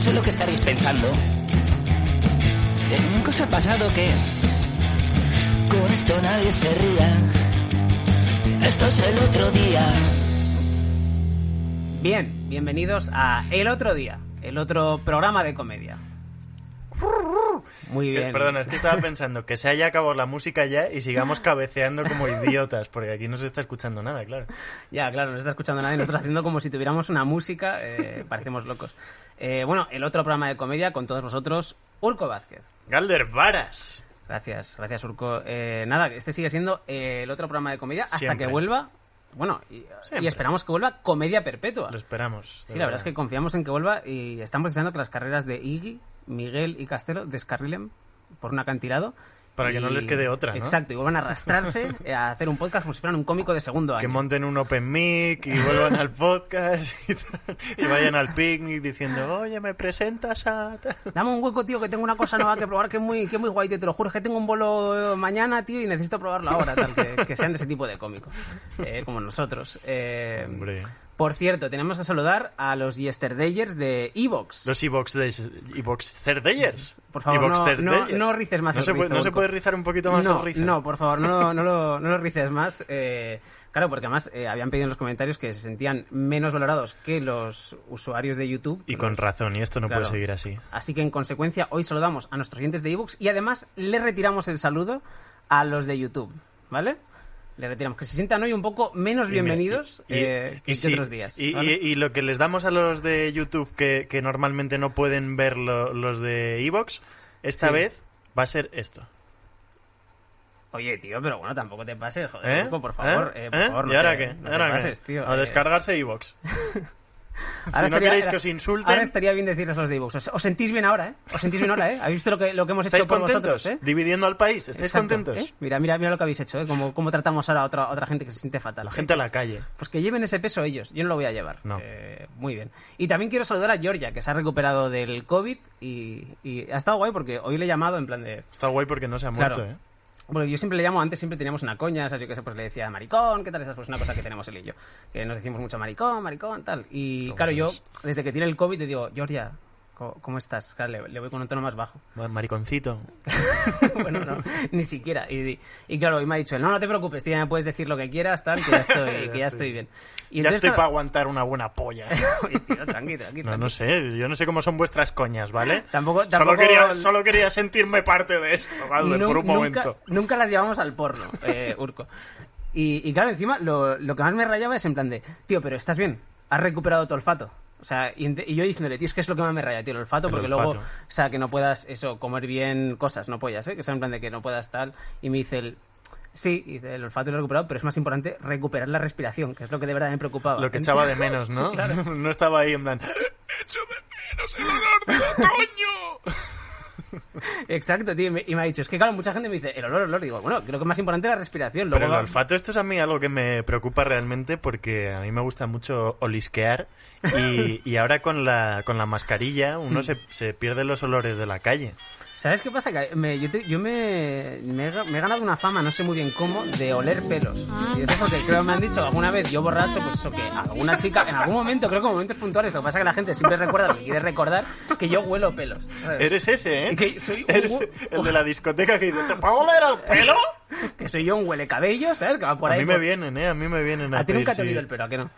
Sé lo que estaréis pensando. Eh, Nunca os ha pasado que con esto nadie se ría. Esto es el otro día. Bien, bienvenidos a El Otro Día, el otro programa de comedia. Muy Que- bien. Perdona, es que estaba pensando que se haya acabado la música ya y sigamos cabeceando como idiotas, porque aquí no se está escuchando nada, claro. Ya, claro, no se está escuchando nadie. Nosotros haciendo como si tuviéramos una música, eh, parecemos locos. Eh, bueno, el otro programa de comedia con todos vosotros, Urco Vázquez. Galder Varas. Gracias, gracias Urco. Eh, nada, este sigue siendo eh, el otro programa de comedia hasta Siempre. que vuelva. Bueno, y, esperamos que vuelva comedia perpetua. Lo esperamos. Sí, la verdad es que confiamos en que vuelva y estamos deseando que las carreras de Iggy, Miguel y Castelo descarrilen por un acantilado. Para que no les quede otra, ¿no? Exacto, y vuelvan a arrastrarse a hacer un podcast como si fueran un cómico de segundo año. Que monten un open mic y vuelvan al podcast y, vayan al picnic diciendo, oye, ¿me presentas a...? tal?". Dame un hueco, tío, que tengo una cosa nueva que probar que es muy, que es muy guay, tío. Te lo juro, es que tengo un bolo eh, mañana, tío, y necesito probarlo ahora, tal. Que, que sean de ese tipo de cómicos, eh, como nosotros. Eh, Hombre. Por cierto, tenemos que saludar a los Yesterdayers de Evox. Los Evox de Evox Cerdeyers. Por favor, Evox no- Cerdeyers. no- no rices más ¿No el se, puede, rizo, ¿No se puede rizar un poquito más no, el rizo? No, por favor, no, no, lo, no lo rices más. eh, claro, porque además eh, habían pedido en los comentarios que se sentían menos valorados que los usuarios de YouTube. Y con razón, y esto no Claro. puede seguir así. Así que en consecuencia hoy saludamos a nuestros oyentes de ebooks y además le retiramos el saludo a los de YouTube, ¿vale? Le retiramos que se sientan hoy un poco menos bienvenidos y- eh, y que otros días. Y, ¿vale? y- y lo que les damos a los de YouTube que, que normalmente no pueden ver lo- los de Evox, esta Sí. vez va a ser esto. Oye, tío, pero bueno, tampoco te pases, joder, ¿Eh? Por favor, ¿Eh? eh, por favor, no ¿Y ahora te- qué? no ¿Y te ahora qué? pases, tío. A descargarse Evox. Ahora si no queréis que os insulten- Ahora estaría bien decirles los de ebooks. Os, os sentís bien ahora, ¿eh? Os sentís bien ahora, ¿eh? ¿Habéis visto lo que, lo que hemos hecho ¿Estáis por contentos? vosotros, eh? Dividiendo al país. ¿Estáis Exacto, contentos? ¿eh? Mira, mira, mira lo que habéis hecho, ¿eh? Cómo, cómo tratamos ahora a otra, otra gente que se siente fatal. La gente a la calle. Pues que lleven ese peso ellos. Yo no lo voy a llevar. No. Eh, muy bien. Y también quiero saludar a Georgia, que se ha recuperado del COVID y, y ha estado guay porque hoy le he llamado en plan de... Está guay porque no se ha Claro. muerto, ¿eh? Bueno, yo siempre le llamo, antes siempre teníamos una coña, ¿sabes? Yo que sé, pues le decía maricón, ¿qué tal estás? Pues una cosa que tenemos él y yo. Que nos decimos mucho maricón, maricón, tal. Y ¿Cómo claro, yo, desde que tiene el COVID, le digo, Georgia, ¿cómo, estás? Claro, le, le voy con un tono más bajo. Mariconcito. bueno, no, ni siquiera. Y, y claro, hoy me ha dicho, él, no, no te preocupes, tío, ya me puedes decir lo que quieras, tal, que ya estoy, que ya estoy bien. Y ya entonces, estoy para aguantar una buena polla. Oye, tío, tranqui, tranqui, No, tranqui. no sé, yo no sé cómo son vuestras coñas, ¿vale? Tampoco- Solo, quería, solo quería sentirme parte de esto, ¿vale? Por un nunca, momento. nunca las llevamos al porno, eh, Urco. Y, y claro, encima, lo, lo que más me rayaba es en plan de, tío, pero ¿estás bien? ¿Has recuperado tu olfato? O sea, y, yo diciéndole, tío, es que es lo que más me raya, tío, el olfato, El porque olfato. luego, o sea, que no puedas, eso, comer bien cosas, no pollas, ¿eh? Que sea en plan de que no puedas tal. Y me dice el, sí, y el olfato lo he recuperado, pero es más importante recuperar la respiración, que es lo que de verdad me preocupaba. Lo que echaba de menos, ¿no? No estaba ahí en plan... ¡Echo de menos el olor del otoño! Exacto, tío, y me, ha dicho, es que claro, mucha gente me dice, el olor, el olor, digo, bueno, creo que es más importante la respiración. Pero Luego el va- olfato, esto es a mí algo que me preocupa realmente porque a mí me gusta mucho olisquear y, y ahora con la, con la mascarilla uno se, se pierde los olores de la calle. ¿Sabes qué pasa? Que me- yo te- yo me, me, he, ga- me he ganado una fama, no sé muy bien cómo, de oler pelos. Y eso porque creo que me han dicho alguna vez, yo borracho, pues eso que alguna chica, en algún momento, creo que en momentos puntuales, lo que pasa es que la gente siempre recuerda lo que quiere recordar, que yo huelo pelos. ¿sabes? Eres ese, ¿eh? Que soy un Eres el de la discoteca que dice, ¿te puedo oler el pelo? Que soy yo un huele cabello, ¿sabes? Que va por a ahí. mí me vienen, ¿eh? A mí me vienen a, A ti nunca te he olido el pelo, ¿a qué no?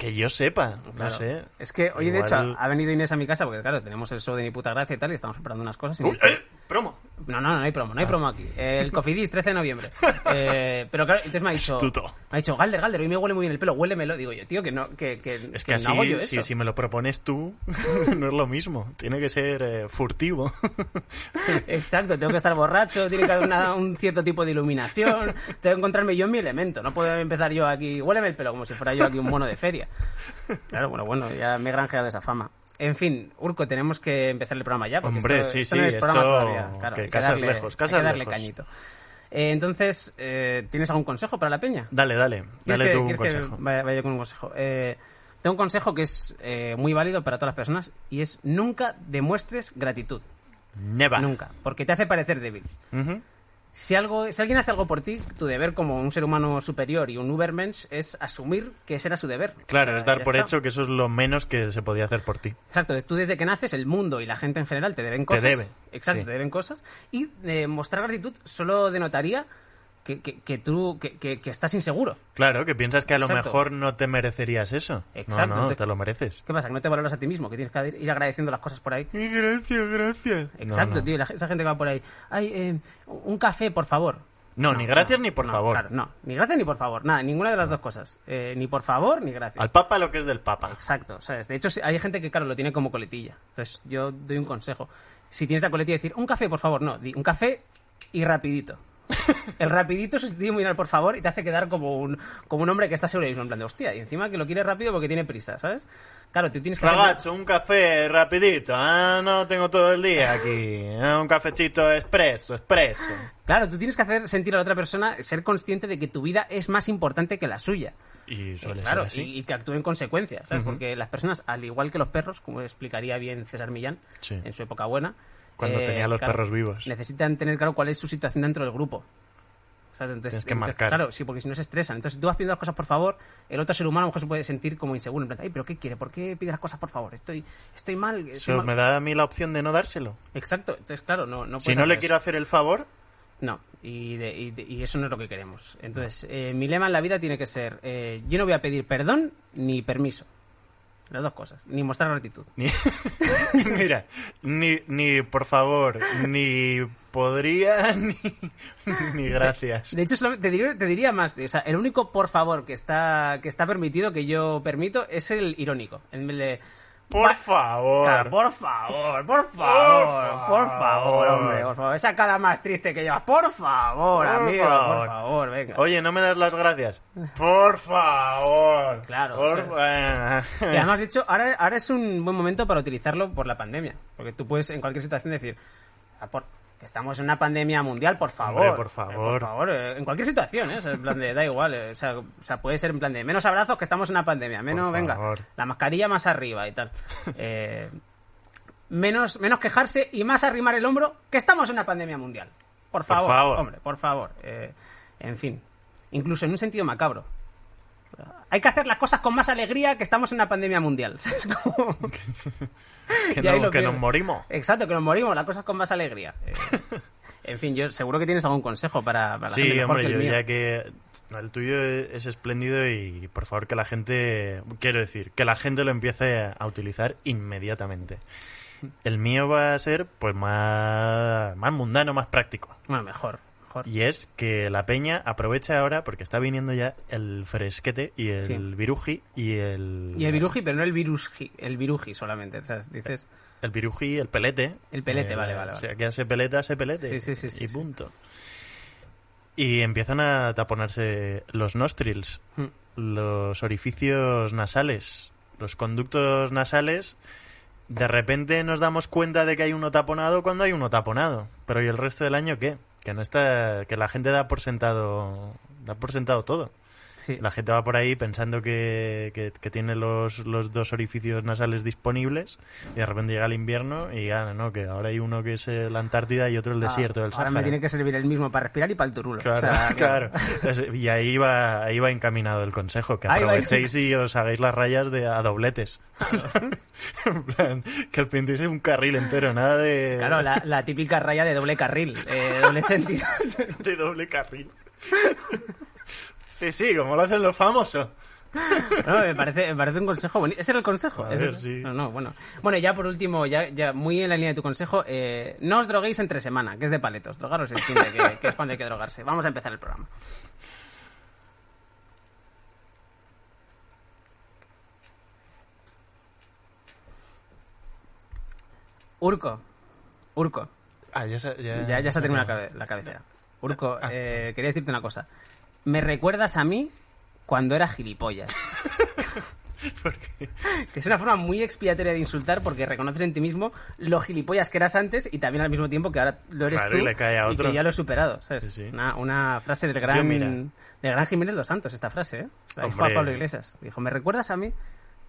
Que yo sepa, no Claro. sé. Es que hoy, de hecho, ha venido Inés a mi casa, porque claro, tenemos el show de Ni Puta Gracia y tal, y estamos preparando unas cosas. Y Uy, dice- eh, promo. No, no, no hay promo, no hay promo aquí. El Cofidis, 13 de noviembre. Eh, pero claro, entonces me ha dicho... Astuto. Me ha dicho, Galder, Galder, hoy me huele muy bien el pelo, huélemelo. Digo yo, tío, que no, que, que, Es que que no hago yo así, eso. si, si me lo propones tú, no es lo mismo. Tiene que ser eh, furtivo. Exacto, tengo que estar borracho, tiene que haber una- un cierto tipo de iluminación, tengo que encontrarme yo en mi elemento, no puedo empezar yo aquí, huéleme el pelo como si fuera yo aquí un mono de feria. Claro, bueno, bueno, ya me he granjeado esa fama. En fin, Urco, tenemos que empezar el programa ya. Porque Hombre, esto, sí, esto sí, no es programa esto- todavía. Claro, que hay casas darle- lejos, hay casas que darle lejos. cañito. Eh, entonces, eh, ¿tienes algún consejo para la peña? Dale, dale. Dale ¿Quieres que- tú un consejo. Vaya, vaya con un consejo. Eh, tengo un consejo que es eh, muy válido para todas las personas y es nunca demuestres gratitud. Never. Nunca, porque te hace parecer débil. Ujú. Si, algo, si alguien hace algo por ti, tu deber como un ser humano superior y un Ubermensch es asumir que ese era su deber. Claro, O sea, es dar por está. hecho que eso es lo menos que se podía hacer por ti. Exacto, tú desde que naces, el mundo y la gente en general te deben cosas. debe, Exacto, sí. te deben cosas. Y eh, mostrar gratitud solo denotaría que, que, que tú que, que- estás inseguro. Claro, que piensas que a lo Exacto. mejor no te merecerías eso. Exacto, No, no, te- te lo mereces. ¿Qué pasa? Que no te valoras a ti mismo, que tienes que ir agradeciendo las cosas por ahí. Gracias, gracias. Exacto, no, no. tío, la- esa gente que va por ahí. Ay, eh, un café, por favor. No, ni gracias ni por No, favor. Claro, no, ni gracias ni por favor. Nada, ninguna de las dos cosas. Eh, ni por favor ni gracias. Al Papa lo que es del Papa. Exacto, ¿sabes? De hecho, hay gente que, claro, lo tiene como coletilla. Entonces, yo doy un consejo. Si tienes la coletilla, decir, un café, por favor, no, di un café y rapidito. El rapidito sustituye muy bien por favor y te hace quedar como un, como un hombre que está seguro de mismo, en plan de hostia, y encima que lo quiere rápido porque tiene prisa, ¿sabes? Claro, tú tienes que... hacer- Ragazzo, un café rapidito. Ah, no tengo todo el día aquí. Ah, un cafecito expreso, expreso. Claro, tú tienes que hacer sentir a la otra persona, ser consciente de que tu vida es más importante que la suya. Y suele claro, ser así. y, y que actúe en consecuencia, ¿sabes? Porque las personas, al igual que los perros, como explicaría bien César Millán Sí. en su época buena, Cuando eh, tenía los claro, perros vivos. Necesitan tener claro cuál es su situación dentro del grupo. O sea, entonces- Tienes que entonces, marcar. Claro, sí, porque si no se estresan. Entonces, si tú vas pidiendo las cosas por favor, el otro ser humano a lo mejor se puede sentir como inseguro. En plan, ay, pero ¿qué quiere? ¿Por qué pide las cosas por favor? Estoy, estoy mal. estoy Eso mal". me da a mí la opción de no dárselo. Exacto. Entonces, claro, no, no Si no le quiero hacer el favor, No, y, de- y de- y eso no es lo que queremos. Entonces, eh, mi lema en la vida tiene que ser, eh, yo no voy a pedir perdón ni permiso. Las dos cosas. Ni mostrar gratitud. ni... mira, ni, ni por favor, ni podría, ni, ni gracias. De hecho, solo- te diría, te diría más. O sea, el único por favor que está, que está permitido, que yo permito, es el irónico. En vez de... Por favor. Claro, por favor, por favor, por favor, hombre, por favor. Esa cara más triste que llevas, por favor, Por amigo, favor. por favor, venga. Oye, ¿no me das las gracias? Por favor. Claro, Por o fa- Y además, de hecho, ahora, ahora es un buen momento para utilizarlo por la pandemia. Porque tú puedes en cualquier situación decir, "Ah, por- que estamos en una pandemia mundial, por favor. Hombre, por favor. Eh, por favor, eh, en cualquier situación, ¿eh? O sea, en plan de, da igual. eh, O sea, o sea, puede ser en plan de, menos abrazos que estamos en una pandemia. Menos, venga, favor. la mascarilla más arriba y tal. Menos, menos quejarse y más arrimar el hombro que estamos en una pandemia mundial. Por Por favor, favor. hombre, por favor. En fin, incluso en un sentido macabro. Hay que hacer las cosas con más alegría que estamos en una pandemia mundial. ¿sabes? Como- que no- nos morimos. Exacto, que nos morimos, las cosas con más alegría. Eh, en fin, yo seguro que tienes algún consejo para, para la gente Sí, mejor hombre, que el yo mío. ya que no, el tuyo es espléndido y por favor que la gente, quiero decir, que la gente lo empiece a utilizar inmediatamente. El mío va a ser pues más, más mundano, más práctico. Bueno, mejor, mejor. Y es que la peña aprovecha ahora porque está viniendo ya el fresquete y el Sí. viruji y el... Y el viruji, pero no el viruji, el viruji solamente. O sea, dices, El viruji, el pelete. El pelete, vale, vale, O vale. sea, que hace peleta, hace pelete. Sí, sí, sí, Y sí. punto. Y empiezan a taponarse los nostrils, mm, los orificios nasales, los conductos nasales. De repente nos damos cuenta de que hay uno taponado cuando hay uno taponado. Pero ¿y el resto del año qué? Que no está, que la gente da por sentado, da por sentado todo. Sí. La gente va por ahí pensando que, que, que tiene los, los dos orificios nasales disponibles y de repente llega el invierno y ah, no, que ahora hay uno que es la Antártida y otro el Ah, desierto del Ahora Sáhara. me tiene que servir el mismo para respirar y para el turulo. Claro, O sea, claro. Es- Y ahí va, ahí va encaminado el consejo, que aprovechéis y os hagáis las rayas de a dobletes. en plan, que pintéis un carril entero, nada de, Claro, la, la típica raya de doble carril, eh, de doble sentido. de doble carril. Sí, sí, como lo hacen los famosos. No, me parece, me parece un consejo bonito. ¿Ese era el consejo? A ¿Ese ver, era? sí. No, no, bueno. Bueno, ya por último, ya, ya muy en la línea de tu consejo, eh, no os droguéis entre semana, que es de paletos. Drogaros el fin de que, que es cuando hay que drogarse. Vamos a empezar el programa. Urco. Urco. Ah, ya se, ya, Ya, ya se ha terminado la, cabe- la cabecera. Urco, eh, quería decirte una cosa. Me recuerdas a mí cuando era gilipollas. Que es una forma muy expiatoria de insultar porque reconoces en ti mismo lo gilipollas que eras antes y también al mismo tiempo que ahora lo eres Claro, y tú le cae a y otro. que ya lo he superado. ¿sabes? Sí, sí. Una, una frase del gran, del gran Jiménez Los Santos, esta frase. ¿eh? La dijo a. Pablo Iglesias. Dijo, ¿me recuerdas a mí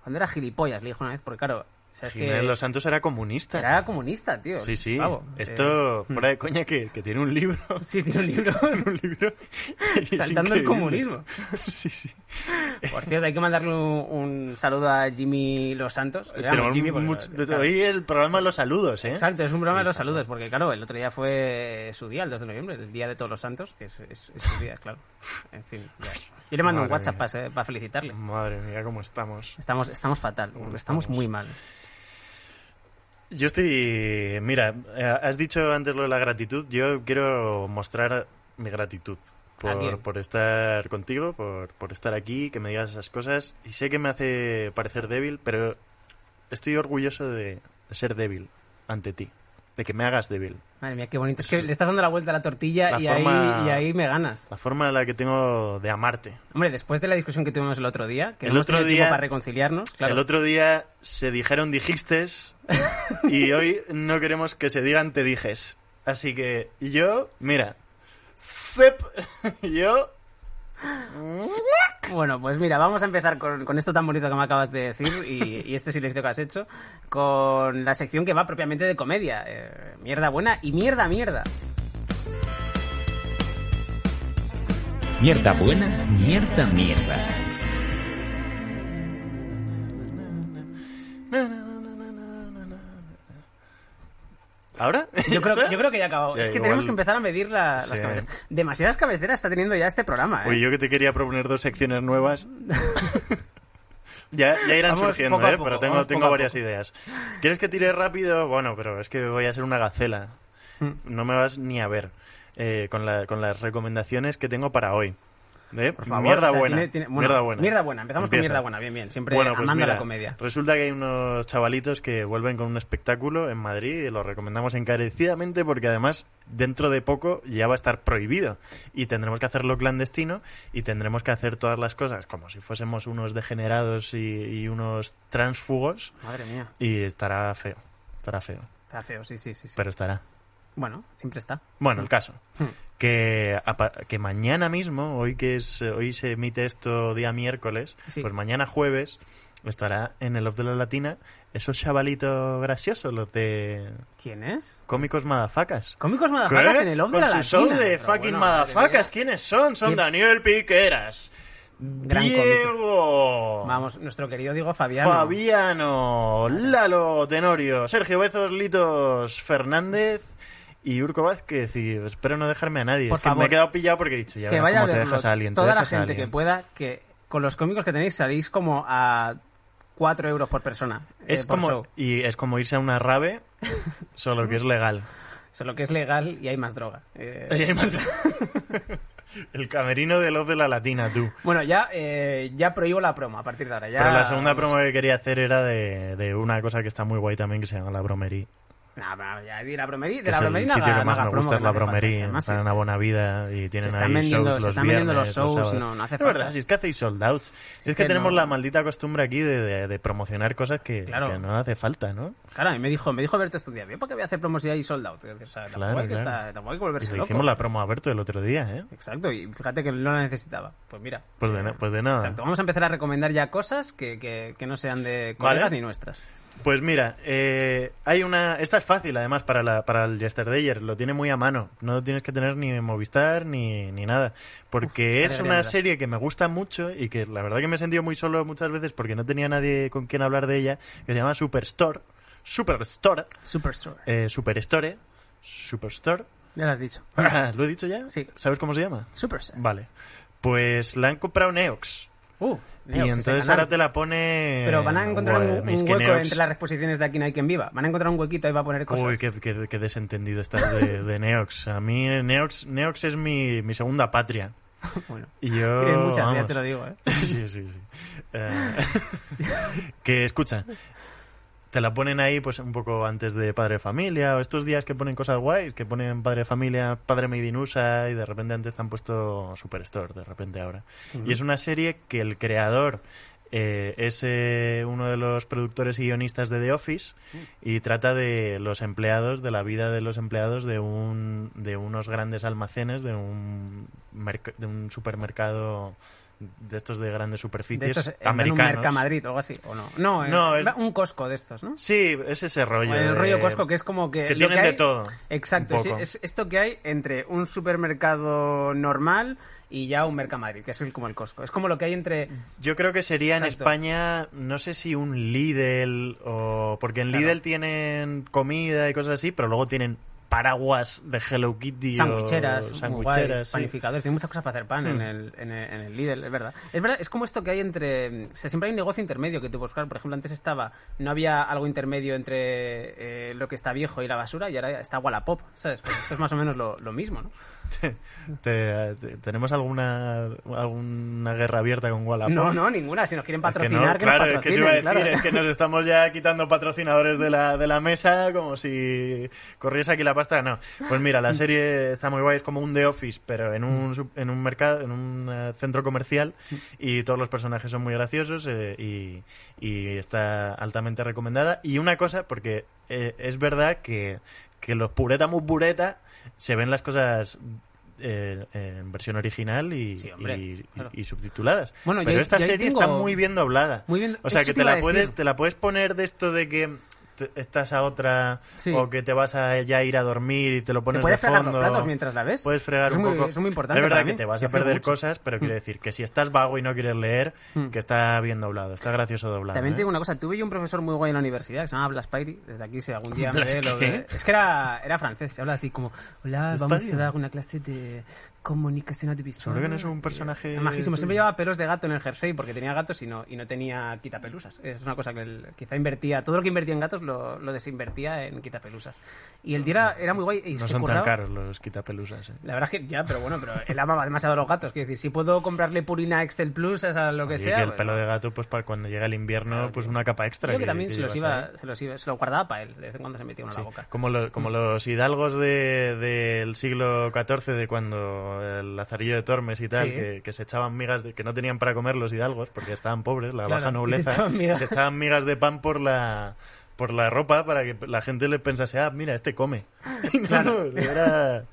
cuando era gilipollas? Le dijo una vez, porque claro, que Los Santos era comunista. era comunista, tío. Sí, sí. Pavo. Esto, Eh, fuera de coña, que, que tiene un libro. Sí, tiene un libro un libro. saltando el comunismo. sí, sí. Por cierto, hay que mandarle un, un saludo a Jimmy Los Santos. Llamo Tenemos Jimmy porque- mucho- claro. Hoy el programa de los saludos, ¿eh? Exacto, es un programa de los saludos, porque claro, el otro día fue su día, el 2 de noviembre, el día de todos los santos, que es, es- es su día, claro. En fin, ya. Yo le mando un WhatsApp mía. para, felicitarle. Madre mía, cómo estamos. Estamos, estamos fatal, estamos? muy mal. Yo estoy... Mira, eh, has dicho antes lo de la gratitud. Yo quiero mostrar mi gratitud por, por estar contigo, por, por estar aquí, que me digas esas cosas. Y sé que me hace parecer débil, pero estoy orgulloso de ser débil ante ti. De que me hagas débil. Madre mía, qué bonito. Es que le estás dando la vuelta a la tortilla La y, forma- ahí, y ahí me ganas. La forma en la que tengo de amarte. Hombre, después de la discusión que tuvimos el otro día, que El no otro día- para reconciliarnos, claro. El otro día se dijeron dijistes y hoy no queremos que se digan te dijes. Así que yo, mira, sep, yo... Bueno, pues mira, vamos a empezar con, con esto tan bonito que me acabas de decir y, este silencio que has hecho, con la sección que va propiamente de comedia. Eh, mierda buena y mierda mierda. Mierda buena, mierda mierda. ¿Ahora? Yo creo, yo creo que ya ha acabado. Ya, es que igual- tenemos que empezar a medir la- las cabeceras. Demasiadas cabeceras está teniendo ya este programa. ¿eh? Uy, yo que te quería proponer dos secciones nuevas. ya, ya irán Vamos surgiendo, ¿eh? poco, pero tengo, tengo varias ideas. ¿Quieres que tire rápido? Bueno, pero es que voy a ser una gacela. Mm. No me vas ni a ver eh, con, la- con las recomendaciones que tengo para hoy. ¿Eh? Por favor, mierda, o sea, buena. tiene- tiene- bueno, mierda buena. Mierda buena. Empezamos con mierda buena. Bien, bien. Siempre Bueno, pues amando mira, la comedia. Resulta que hay unos chavalitos que vuelven con un espectáculo en Madrid y lo recomendamos encarecidamente porque además dentro de poco ya va a estar prohibido y tendremos que hacerlo clandestino y tendremos que hacer todas las cosas como si fuésemos unos degenerados y, y unos transfugos Madre mía. y estará feo, estará feo, Está feo, sí, sí, sí. sí. pero estará. Bueno, siempre está. Bueno, el caso. Hmm. Que, que mañana mismo, hoy que es hoy se emite esto día miércoles, Sí. pues mañana jueves estará en el Off de la Latina esos chavalitos graciosos, los de ¿Quién es? cómicos madafacas. Cómicos madafacas ¿Qué? en el off de Con la su latina. show de Pero fucking bueno, madafacas. ¿Quiénes son? Son. Daniel Piqueras, Gran Diego, Vamos, nuestro querido Diego Fabiano. Fabiano, Lalo Tenorio, Sergio Bezos, Litos Fernández y Urco Vázquez. Y espero no dejarme a nadie. Por es que me favor. he quedado pillado porque he dicho, ya que vaya a cómo te verlo. dejas a alguien. te Toda la a gente que pueda, que con los cómicos que tenéis salís como a 4 euros por persona. eh, Es por como, show. y es como irse a una rave, solo que es legal. Solo que es legal y hay más droga. Eh, Y hay más- El camerino de los de la latina, tú. Bueno, ya, eh, ya prohíbo la promo a partir de ahora. Ya, Pero la segunda promo que quería hacer era de, de una cosa que está muy guay también, que se llama la bromería. No, ya de la bromería, de la bromería sitio que más me gusta es la bromería. Están es- en a buena vida y tienen ahí vendiendo- shows se los están vendiendo los viernes, shows, no- no hace Es falta. verdad, si es que hacéis sold outs. Es que, tenemos la maldita costumbre aquí de, promocionar cosas que, no hace falta, ¿no? Claro, a mí me dijo, me dijo Berto estos días, ¿yo para qué voy a hacer promos si hay sold out? O sea, tampoco, Claro, hay que tampoco hay que volverse le loco. hicimos la promo a Berto el otro día, ¿eh? Exacto, y fíjate que no la necesitaba. Pues mira. Pues de, eh, pues de nada. Exacto, vamos a empezar a recomendar ya cosas que, no sean de colegas ni nuestras. Pues mira, eh, hay una... Esta es fácil, además, para, la, para el Yesterdayer. Lo tiene muy a mano. No tienes que tener ni Movistar ni, ni nada. Porque Uf, es una serie que me gusta mucho y que la verdad que me he sentido muy solo muchas veces porque no tenía nadie con quien hablar de ella, que se llama Superstore. Superstore. Superstore. Eh, Superstore. Superstore. Ya lo has dicho. ¿Lo he dicho ya? Sí. ¿Sabes cómo se llama? Superstore. Vale. Pues la han comprado Neox. Uh, y entonces ahora te la pone... Pero van a encontrar un, hueco entre las reposiciones de Aquí no hay quien viva. Van a encontrar un huequito y va a poner cosas. Uy, qué, qué- qué desentendido estás de, de Neox. A mí Neox, Neox es mi, mi segunda patria. Bueno, Y yo... tienes muchas, ya te lo digo, ¿eh? Sí, sí, sí. Eh, que escucha, te la ponen ahí pues un poco antes de Padre Familia o estos días que ponen cosas guays, que ponen Padre Familia, Padre Made in USA y de repente antes te han puesto Superstore, de repente ahora. Y es una serie que el creador eh, es eh, uno de los productores y guionistas de The Office y trata de los empleados, de la vida de los empleados de un de unos grandes almacenes, de un de un supermercado de estos de grandes De superficies estos, en un americanos. Mercamadrid o algo así, ¿o no? No, No, eh, es- un Costco de estos, ¿no? Sí, es ese rollo. el de- rollo Costco, que es como que... que tienen de hay- todo. Exacto, sí, es esto que hay entre un supermercado normal y ya un Mercamadrid, que es el, como el Costco. Es como lo que hay entre... Yo creo que sería en. España, no sé si un Lidl o... Porque en Claro. Lidl tienen comida y cosas así, pero luego tienen paraguas de Hello Kitty Sandwicheras, sí. panificadores, tiene muchas cosas para hacer pan en, Hmm. el, en, el, en el Lidl, es verdad. Es verdad, es como esto que hay entre... O sea, siempre hay un negocio intermedio que tú buscar. Por ejemplo, antes estaba... No había algo intermedio entre eh, lo que está viejo y la basura y ahora está Wallapop, ¿sabes? Pues esto es más o menos lo, lo mismo, ¿no? Te- te- ¿Tenemos alguna, alguna guerra abierta con Wallapop? No, no, ninguna. Si nos quieren Es que patrocinar, no, que, claro, nos es que patrocinen, iba a decir, claro. es que nos estamos ya quitando patrocinadores de la, de la mesa como si corriese aquí la pasta. No, pues mira, la serie está muy guay, es como un The Office, pero en un, en un mercado, en un eh, centro comercial y todos los personajes son muy graciosos eh, y, y está altamente recomendada. Y una cosa, porque eh, es verdad que, que los pureta muy pureta se ven las cosas eh, en versión original y, Sí, hombre, y- claro. y subtituladas. Bueno, Pero yo- esta yo serie tengo- está muy bien doblada. Muy bien- O sea, eso que te la, puedes, te la puedes poner de esto de que estás a otra Sí. o que te vas a ya ir a dormir y te lo Te pones de puedes fregar fondo. los platos mientras la ves. Puedes fregar es un muy, poco. Es muy importante Es verdad para que mí. te vas a perder mucho. cosas, pero quiero Mm. decir que si estás vago y no quieres leer, Mm. que está bien doblado, está gracioso doblado. También ¿eh? te digo una cosa, tuve yo un profesor muy guay en la universidad que se llama Blas Pairi, desde aquí si algún día me ¿Blas ve lo ve- Es que era, era francés, se habla así como, hola, ¿Blas vamos a dar una clase de comunicación audiovisual. Seguro que no es un personaje- Es majísimo, siempre llevaba pelos de gato en el jersey porque tenía gatos y no, y no tenía quitapelusas. Es una cosa que él quizá invertía, todo lo que invertía en gatos lo, lo desinvertía en quitapelusas. Y el tío era, era muy guay y No se son tan curraba- caros los quitapelusas. ¿eh? La verdad es que ya, pero bueno, pero él amaba demasiado a los gatos. Quiero decir, si puedo comprarle Purina Excel Plus, a lo que Y sea. que el pues, pelo de gato, pues para cuando llega el invierno, Claro, pues una capa extra. Creo que, también que se, los iba, se, los iba, se lo guardaba para él. De vez en cuando se metía uno en Sí, la boca. Como, lo- como los hidalgos de- del siglo XIV, de cuando el Lazarillo de Tormes y tal, Sí. que, que se echaban migas, de, que no tenían para comer los hidalgos porque estaban pobres, la Claro, baja se nobleza, echaban migas. se echaban migas de pan por la por la ropa para que la gente le pensase, ah, mira, este come. Y no, Claro. era...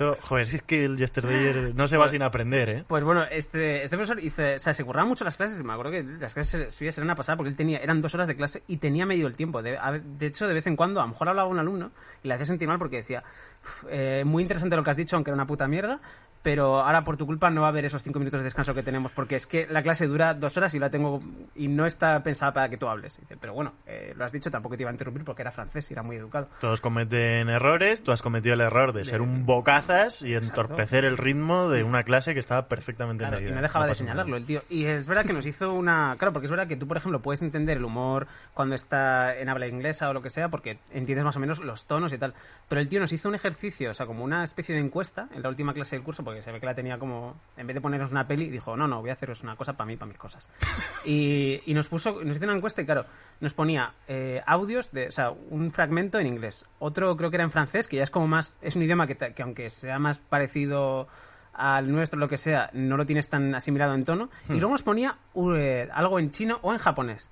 Esto- joder, si es que el yesterday no se va sin aprender, ¿eh? Pues bueno, este, este profesor hizo, o sea, se curraba mucho las clases. Me acuerdo que las clases suyas eran una pasada porque él tenía, eran dos horas de clase y tenía medio el tiempo. De, de hecho, de vez en cuando, a lo mejor hablaba un alumno y le hacía sentir mal porque decía, "Uf, eh, muy interesante lo que has dicho, aunque era una puta mierda, pero ahora por tu culpa no va a haber esos cinco minutos de descanso que tenemos porque es que la clase dura dos horas y la tengo y no está pensada para que tú hables. Dice, pero bueno, eh, lo has dicho, tampoco te iba a interrumpir porque era francés y era muy educado. Todos cometen errores, tú has cometido el error de, De- ser un bocazas y Exacto. entorpecer el ritmo de una clase que estaba perfectamente Claro, medida. y no dejaba de señalarlo el tío. Y es verdad que nos hizo una... Claro, porque es verdad que tú, por ejemplo, puedes entender el humor cuando está en habla inglesa o lo que sea, porque entiendes más o menos los tonos y tal. Pero el tío nos hizo un ejercicio, o sea, como una especie de encuesta en la última clase del curso, porque se ve que la tenía como... En vez de ponernos una peli, dijo, no, no, voy a haceros una cosa para mí, para mis cosas. Y, y nos puso... Nos hizo una encuesta y, claro, nos ponía eh, audios de... O sea, un fragmento en inglés. Otro creo que era en francés, que ya es como más... Es un idioma que, que aunque sea más parecido al nuestro, lo que sea, no lo tienes tan asimilado en tono. Y luego nos ponía eh, algo en chino o en japonés.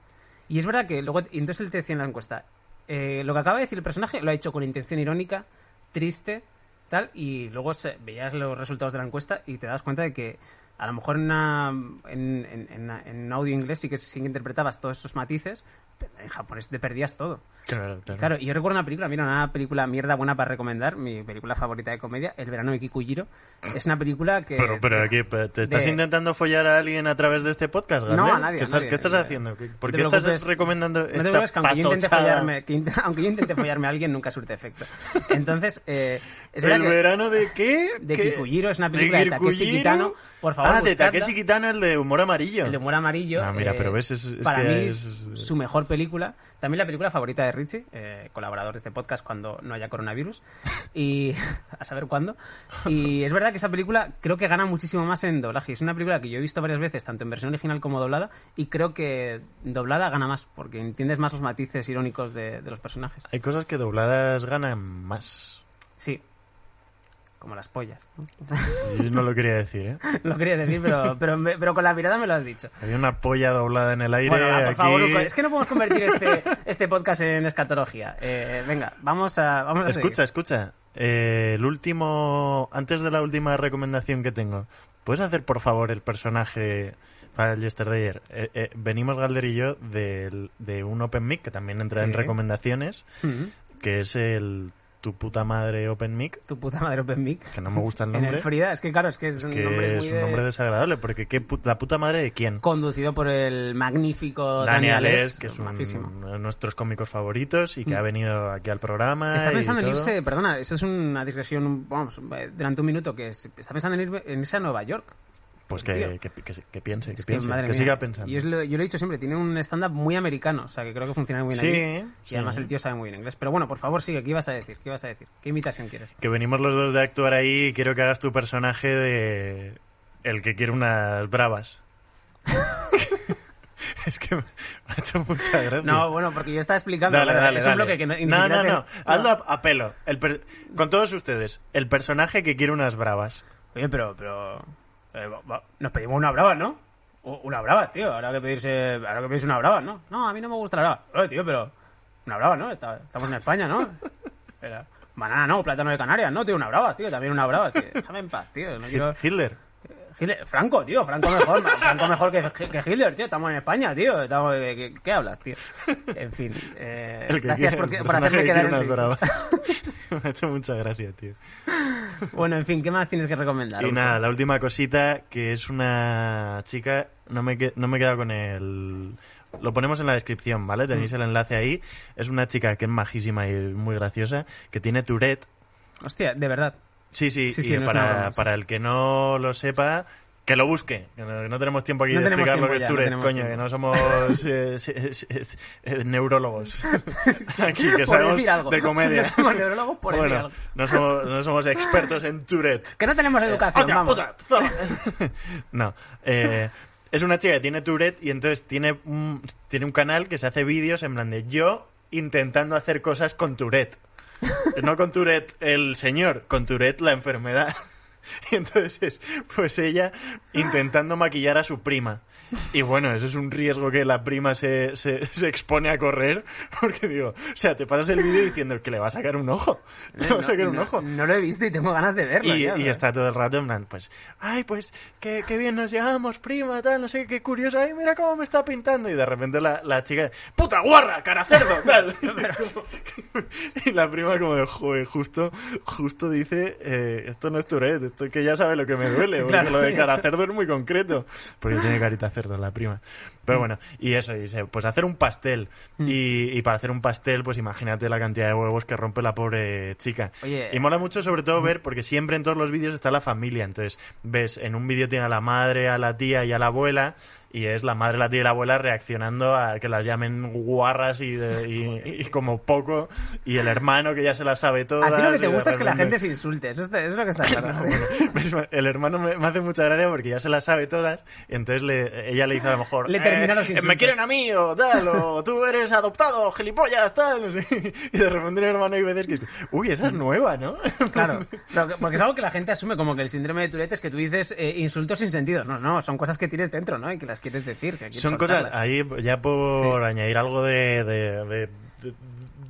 Y es verdad que luego, y entonces él te decía en la encuesta, eh, lo que acaba de decir el personaje lo ha hecho con intención irónica, triste, tal, y luego se- veías los resultados de la encuesta y te das cuenta de que a lo mejor en, una- en, en- en- audio inglés sí que, sí que interpretabas todos esos matices, pero en japonés te perdías todo. Claro, claro. Claro, y yo recuerdo una película, mira, una película mierda buena para recomendar, mi película favorita de comedia, El verano de Kikujiro. Es una película que... Pero, pero aquí, ¿te estás de- intentando follar a alguien a través de este podcast, No, Gabriel? a nadie, ¿Qué a estás, nadie. ¿qué estás No haciendo? ¿Qué- ¿Por qué estás recomendando No te que aunque yo, intente patochada? follarme, que aunque yo intente follarme a alguien, nunca surte efecto. Entonces, eh, es ¿El que verano de qué? de ¿Qué? Kikujiro es una película de, Takeshi Kikujiro? Kitano. Por favor, Ah, de buscadla. Takeshi Kitano, el de humor amarillo. El de humor amarillo. Ah, mira, eh, pero ves, es- es para que mí es- es su mejor película. También la película favorita de Richie, eh, colaborador de este podcast cuando no haya coronavirus. Y a saber cuándo. Y es verdad que esa película creo que gana muchísimo más en doblaje. Es una película que yo he visto varias veces, tanto en versión original como doblada. Y creo que doblada gana más, porque entiendes más los matices irónicos de, de los personajes. Hay cosas que dobladas ganan más. Sí. Como las pollas. ¿no? Yo no lo quería decir, ¿eh? Lo querías decir, pero, pero, me- pero con la mirada me lo has dicho. Había una polla doblada en el aire. Bueno, va, por aquí. favor, Uco, es que no podemos convertir este, este podcast en escatología. Eh, venga, vamos a, vamos a Escucha, seguir. escucha. Eh, el último. Antes de la última recomendación que tengo, ¿puedes hacer por favor el personaje para el Yesterdayer? Eh, eh, venimos Galder y yo de un Open Mic que también entra en recomendaciones, que es el Tu puta madre Open Mic, Tu puta madre Open Mic. que no me gusta el En nombre. el Frida, es que claro, es que es un que nombre es muy un de- nombre desagradable, porque ¿qué pu- ¿la puta madre de quién? conducido por el magnífico Dani Daniel Alés, que es un- uno de nuestros cómicos favoritos y que Mm. ha venido aquí al programa. Está pensando en irse, perdona, eso es una digresión, vamos, eh, durante un minuto, que es- está pensando en, ir- en irse a Nueva York. Pues que, que, que, que piense, que piense, que siga pensando. Y es lo- yo lo he dicho siempre, tiene un stand-up muy americano, o sea, que creo que funciona muy bien Sí, allí. sí. Y además el tío sabe muy bien inglés. Pero bueno, por favor, sigue, ¿qué ibas a decir? ¿Qué ibas a decir? ¿Qué imitación quieres? Que venimos los dos de actuar ahí y quiero que hagas tu personaje de el que quiere unas bravas. es que me ha hecho mucha gracia. No, bueno, porque yo estaba explicando. Dale, dale, es un dale. bloque que no, ni no, no, te- no. Hazlo a, a pelo. El per- Con todos ustedes. El personaje que quiere unas bravas. Oye, pero, pero eh, va- va- nos pedimos una brava, ¿no? Una brava, tío. Habrá que pedirse, habrá que pedirse una brava, ¿no? No, a mí no me gusta la brava. Oye, tío, pero una brava, ¿no? Está- estamos en España, ¿no? Era- banana no, plátano de Canarias, ¿no? Tío, una brava, tío. También una brava, tío. Déjame en paz, tío. No quiero... Hitler. Hitler- Franco, tío, Franco mejor, Franco mejor que, que Hitler, tío. Estamos en España, tío. Estamos- ¿qué, qué hablas, tío? En fin, eh, El que gracias quiere, por, por hacerme que quedar en me ha hecho mucha gracia, tío. Bueno, en fin, ¿qué más tienes que recomendar? Y nada, la última cosita, que es una chica, no me, que- no me he quedado con el... Lo ponemos en la descripción, ¿vale? Mm. Tenéis el enlace ahí. Es una chica que es majísima y muy graciosa, que tiene Tourette. Hostia, de verdad. Sí, sí, Sí, y no para, broma, sí. para el que no lo sepa, que lo busque. Que no, no tenemos tiempo aquí No de explicar lo que es no Tourette, coño, tiempo. que no somos eh, eh, eh, neurólogos. aquí, que sabemos algo. de comedia. No somos neurólogos por bueno, algo. no somos, no somos expertos en Tourette. Que no tenemos educación, ¡Hostia, vamos. no. eh, es una chica que tiene Tourette y entonces tiene un, tiene un canal que se hace vídeos en plan de yo intentando hacer cosas con Tourette. No con Tourette el señor, con Tourette la enfermedad. Y entonces es pues ella intentando maquillar a su prima. Y bueno, eso es un riesgo que la prima se, se, se expone a correr. Porque digo, o sea, te pasas el vídeo diciendo que le va a sacar un ojo. Le va a sacar un no, ojo. no lo he visto y tengo ganas de verlo. Y, ya, y está todo el rato en plan, pues, ay, pues, qué, qué bien nos llevamos, prima, tal, no sé, qué curioso, ay, mira cómo me está pintando. Y de repente la, la chica, puta guarra, cara cerdo, tal. y la prima como de, joder, justo, justo dice, eh, esto no es Tourette, esto que ya sabe lo que me duele, porque Claro, lo de cara cerdo es muy concreto. Porque tiene carita cerdo la prima. Pero bueno, y eso, y se- pues hacer un pastel. Mm. Y, y para hacer un pastel, pues imagínate la cantidad de huevos que rompe la pobre chica. Oye, Y mola mucho sobre todo ver, porque siempre en todos los vídeos está la familia. Entonces, ves, en un vídeo tiene a la madre, a la tía y a la abuela. Y es la madre, la tía y la abuela reaccionando a que las llamen guarras y, de- y- y como poco. Y el hermano que ya se las sabe todas. a ti lo que y te gusta es que la repente- gente se insulte. Eso, está- eso es lo que está claro. ¿Ves? El hermano me, me hace mucha gracia porque ya se las sabe todas. Y entonces le- ella le dice a lo mejor: Le termina los "Eh, insultos. Me quieren a mí, o tal, o tú eres adoptado, gilipollas, tal. Y de repente el hermano hay veces que Uy, esa es nueva, ¿no? Claro, porque es algo que la gente asume como que el síndrome de Tourette es que tú dices eh, insultos sin sentido. No, no, son cosas que tienes dentro, ¿no? Y que las quieres decir. Que Son cosas, ahí ya por Sí. añadir algo de, de, de- de-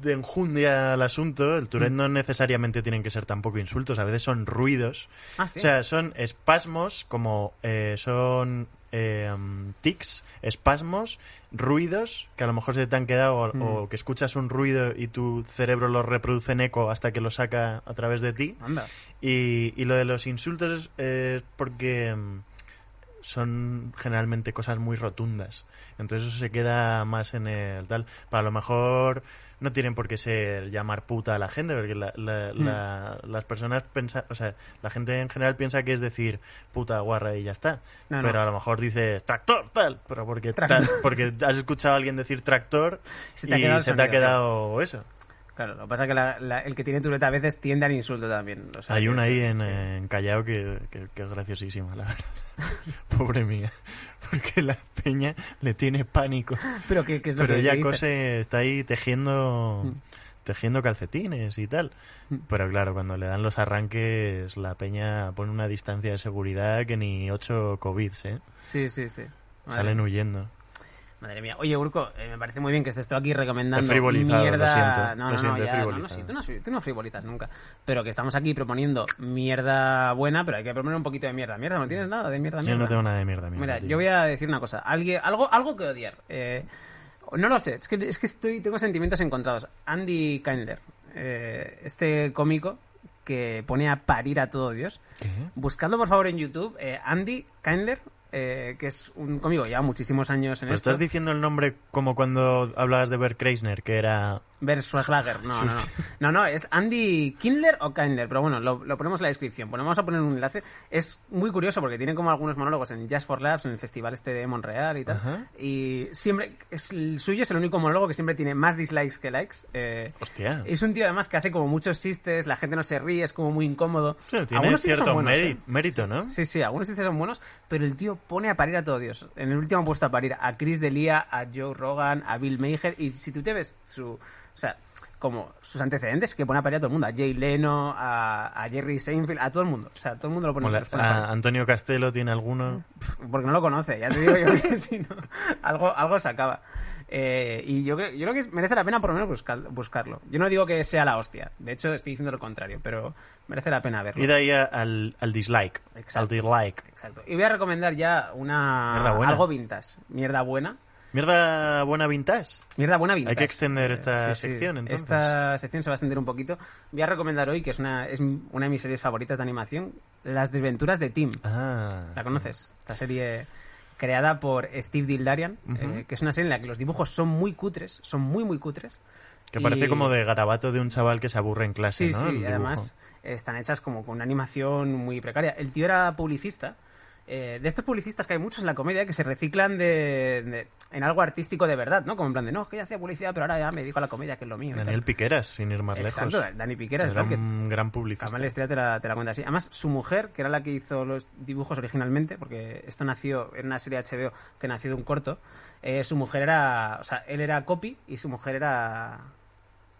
de enjundia al asunto, el Tourette Mm. no necesariamente tienen que ser tampoco insultos, a veces son ruidos. Ah, sí. O sea, son espasmos, como eh, son eh, tics, espasmos, ruidos, que a lo mejor se te han quedado, o, Mm. o que escuchas un ruido y tu cerebro lo reproduce en eco hasta que lo saca a través de ti. Anda. Y, y lo de los insultos es, porque mm, son generalmente cosas muy rotundas. Entonces eso se queda más en el tal. Para lo mejor no tienen por qué ser llamar puta a la gente, porque la- la- Hmm. la- las personas piensan, o sea, la gente en general piensa que es decir puta guarra y ya está. No, no. pero a lo mejor dice tractor, tal, pero porque, Tractor. tal- porque has escuchado a alguien decir tractor Se te ha y quedado se te ha quedado eso. Claro, lo que pasa es que la- la- el que tiene tureta a veces tiende al insulto también. o sea, Hay una ahí en, sí. en Callao que, que- que es graciosísima, la verdad. Pobre mía. Porque la peña le tiene pánico. Pero ¿qué, qué es lo Pero que ella cose, está ahí tejiendo, Mm. tejiendo calcetines y tal. Mm. Pero claro, cuando le dan los arranques, la peña pone una distancia de seguridad que ni 8 COVIDs, ¿eh? Sí, sí, sí. Salen huyendo. Madre mía. Oye, Urco, eh, me parece muy bien que estés tú aquí recomendando mierda... lo siento, no, no, no, ya, no, no, sí, tú, no, tú no frivolizas nunca. Pero que estamos aquí proponiendo mierda buena, pero hay que proponer un poquito de mierda. Mierda, ¿no tienes nada de mierda? Yo mierda? no tengo nada de mierda, mierda, Mira, tío. yo voy a decir una cosa. Alguien, algo, algo que odiar. Eh, no lo sé. Es que, es que estoy, tengo sentimientos encontrados. Andy Kindler, eh, este cómico que pone a parir a todo Dios. ¿Qué? Buscadlo por favor en YouTube. eh, Andy Kindler, eh, que es un cómico ya muchísimos años en esto. estás diciendo el nombre como cuando hablabas de Bert Kreisner, que era... Ver Schwarzenegger. No, no, no. No, no, es Andy Kindler o Kindler, pero bueno, lo, lo ponemos en la descripción. Bueno, vamos a poner un enlace. Es muy curioso porque tiene como algunos monólogos en Jazz for Labs, en el festival este de Montreal y tal. Ajá. Y siempre, es, el suyo es el único monólogo que siempre tiene más dislikes que likes. Eh, Hostia. es un tío además que hace como muchos chistes, la gente no se ríe, es como muy incómodo. Sí, tiene Algunos cierto buenos, méri- ¿eh? mérito, ¿no? Sí, sí, algunos chistes son buenos, pero el tío pone a parir a todo Dios. En el último ha puesto a parir a Chris Delia, a Joe Rogan, a Bill Maher, y si tú te ves su, o sea, como sus antecedentes, que pone a parir a todo el mundo, a Jay Leno, a, a Jerry Seinfeld, a todo el mundo. O sea, todo el mundo lo pone, Como la- los pone a parir. a Antonio Castelo tiene alguno... Porque no lo conoce, ya te digo yo que si no, algo, algo se acaba. Eh, y yo, creo- yo creo que merece la pena por lo menos buscar- buscarlo. Yo no digo que sea la hostia, de hecho estoy diciendo lo contrario, pero merece la pena verlo. Y de ahí al, al dislike. Exacto. Al dislike. Exacto. Y voy a recomendar ya una algo vintage, mierda buena. Mierda buena vintage. Mierda buena vintage. Hay que extender esta sí, sí. sección, entonces. Esta sección se va a extender un poquito. Voy a recomendar hoy, que es una, es una de mis series favoritas de animación, Las desventuras de Tim. Ah. ¿La conoces? Esta serie creada por Steve Dildarian, eh, que es una serie en la que los dibujos son muy cutres, son muy, muy cutres. Que parece como de garabato de un chaval que se aburre en clase, Sí, ¿no? sí, El y además están hechas como con una animación muy precaria. El tío era publicista. Eh, de estos publicistas que hay muchos en la comedia que se reciclan de, de- en algo artístico de verdad, ¿no? Como en plan de, no, es que yo hacía publicidad, pero ahora ya me a la comedia, que es lo mío. Daniel Piqueras, sin ir más Exacto, lejos. Dani Piqueras, Era un gran publicista. Además, la historia te la, te la cuenta así. Además, su mujer, que era la que hizo los dibujos originalmente, porque esto nació, era una serie HBO que nació de un corto, eh, su mujer era, o sea, él era copy y su mujer era,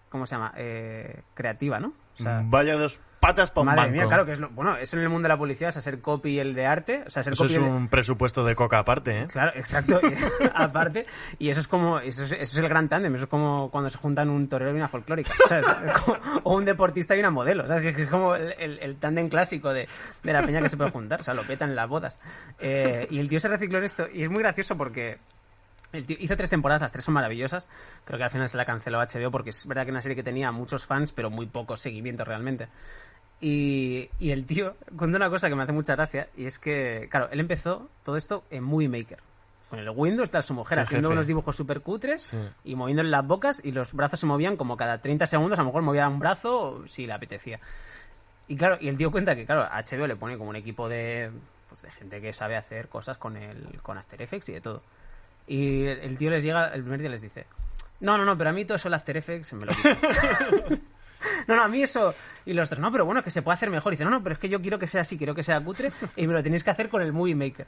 ¿cómo se llama? Eh, creativa, ¿no? O sea, Vaya dos patas para un madre banco. mía, claro que es lo, bueno, eso en el mundo de la publicidad, o sea, ser copy y el de arte, o sea, Eso copy es de- un presupuesto de coca aparte, ¿eh? Claro, exacto. aparte, y eso es como, eso es, eso es el gran tándem, eso es como cuando se juntan un torero y una folclórica, ¿sabes? Como- o un deportista y una modelo, ¿sabes? Que es como el, el, el tándem clásico de, de la peña que se puede juntar, o sea, lo petan en las bodas. Eh, y el tío se recicló en esto, y es muy gracioso porque el tío hizo tres temporadas, las tres son maravillosas, creo que al final se la canceló HBO porque es verdad que es una serie que tenía muchos fans, pero muy poco seguimiento realmente. Y, y el tío cuenta una cosa que me hace mucha gracia, y es que, claro, él empezó todo esto en Movie Maker. Con el Windows está su mujer haciendo jefe. unos dibujos súper cutres Sí. y moviéndole las bocas y los brazos se movían como cada 30 segundos, a lo mejor movía un brazo si le apetecía. Y claro, y el tío cuenta que, claro, a HBO le pone como un equipo de, pues, de gente que sabe hacer cosas con, el, con After Effects y de todo. Y el, tío les llega, el primer día les dice, no, no, no, pero a mí todo eso el After Effects me lo quita. No, no, a mí eso. Y los otros, no, pero bueno, que se puede hacer mejor. Y dice, no, no, pero es que yo quiero que sea así, quiero que sea cutre y me lo tenéis que hacer con el Movie Maker.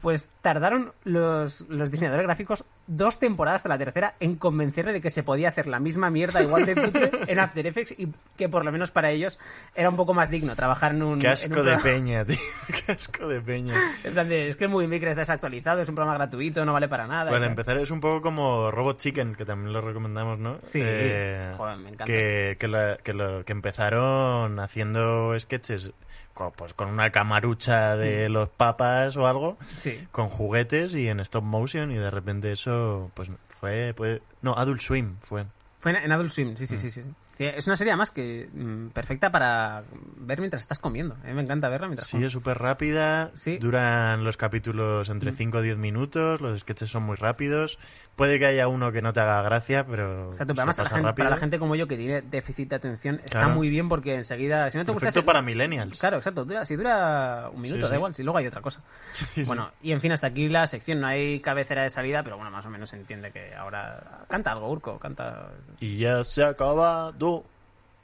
Pues tardaron los, los diseñadores gráficos dos temporadas hasta la tercera en convencerle de que se podía hacer la misma mierda igual de cutre en After Effects y que por lo menos para ellos era un poco más digno trabajar en un. Qué en asco un de peña, tío. Qué asco de peña. en plan de, es que el Movie Maker está desactualizado, es un programa gratuito, no vale para nada. Para empezar, es un poco como Robot Chicken, que también lo recomendamos, ¿no? Sí. Eh, Joder, me encanta. Que, que, la- que lo- que empezaron haciendo sketches con, pues, con una camarucha de los papas o algo, Sí. con juguetes y en stop motion, y de repente eso, pues fue. fue no, Adult Swim fue. Fue en, en Adult Swim, sí, sí, sí, sí. sí. Es una serie además que mm, perfecta para ver mientras estás comiendo. A mí me encanta verla mientras Sí, como. es súper rápida. Sí. Duran los capítulos entre 5 o 10 minutos. Los sketches son muy rápidos. Puede que haya uno que no te haga gracia, pero. Se además la pasa gente- rápido. para la gente como yo que tiene déficit de atención está Claro. muy bien porque enseguida, si no te gusta Perfecto para millennials. Claro, exacto, dura, si dura un minuto, Sí, da sí. igual, si luego hay otra cosa. Bueno, y en fin, hasta aquí la sección, no hay cabecera de salida, pero bueno, más o menos se entiende que ahora canta algo, Urco, canta... Y ya se ha acabado.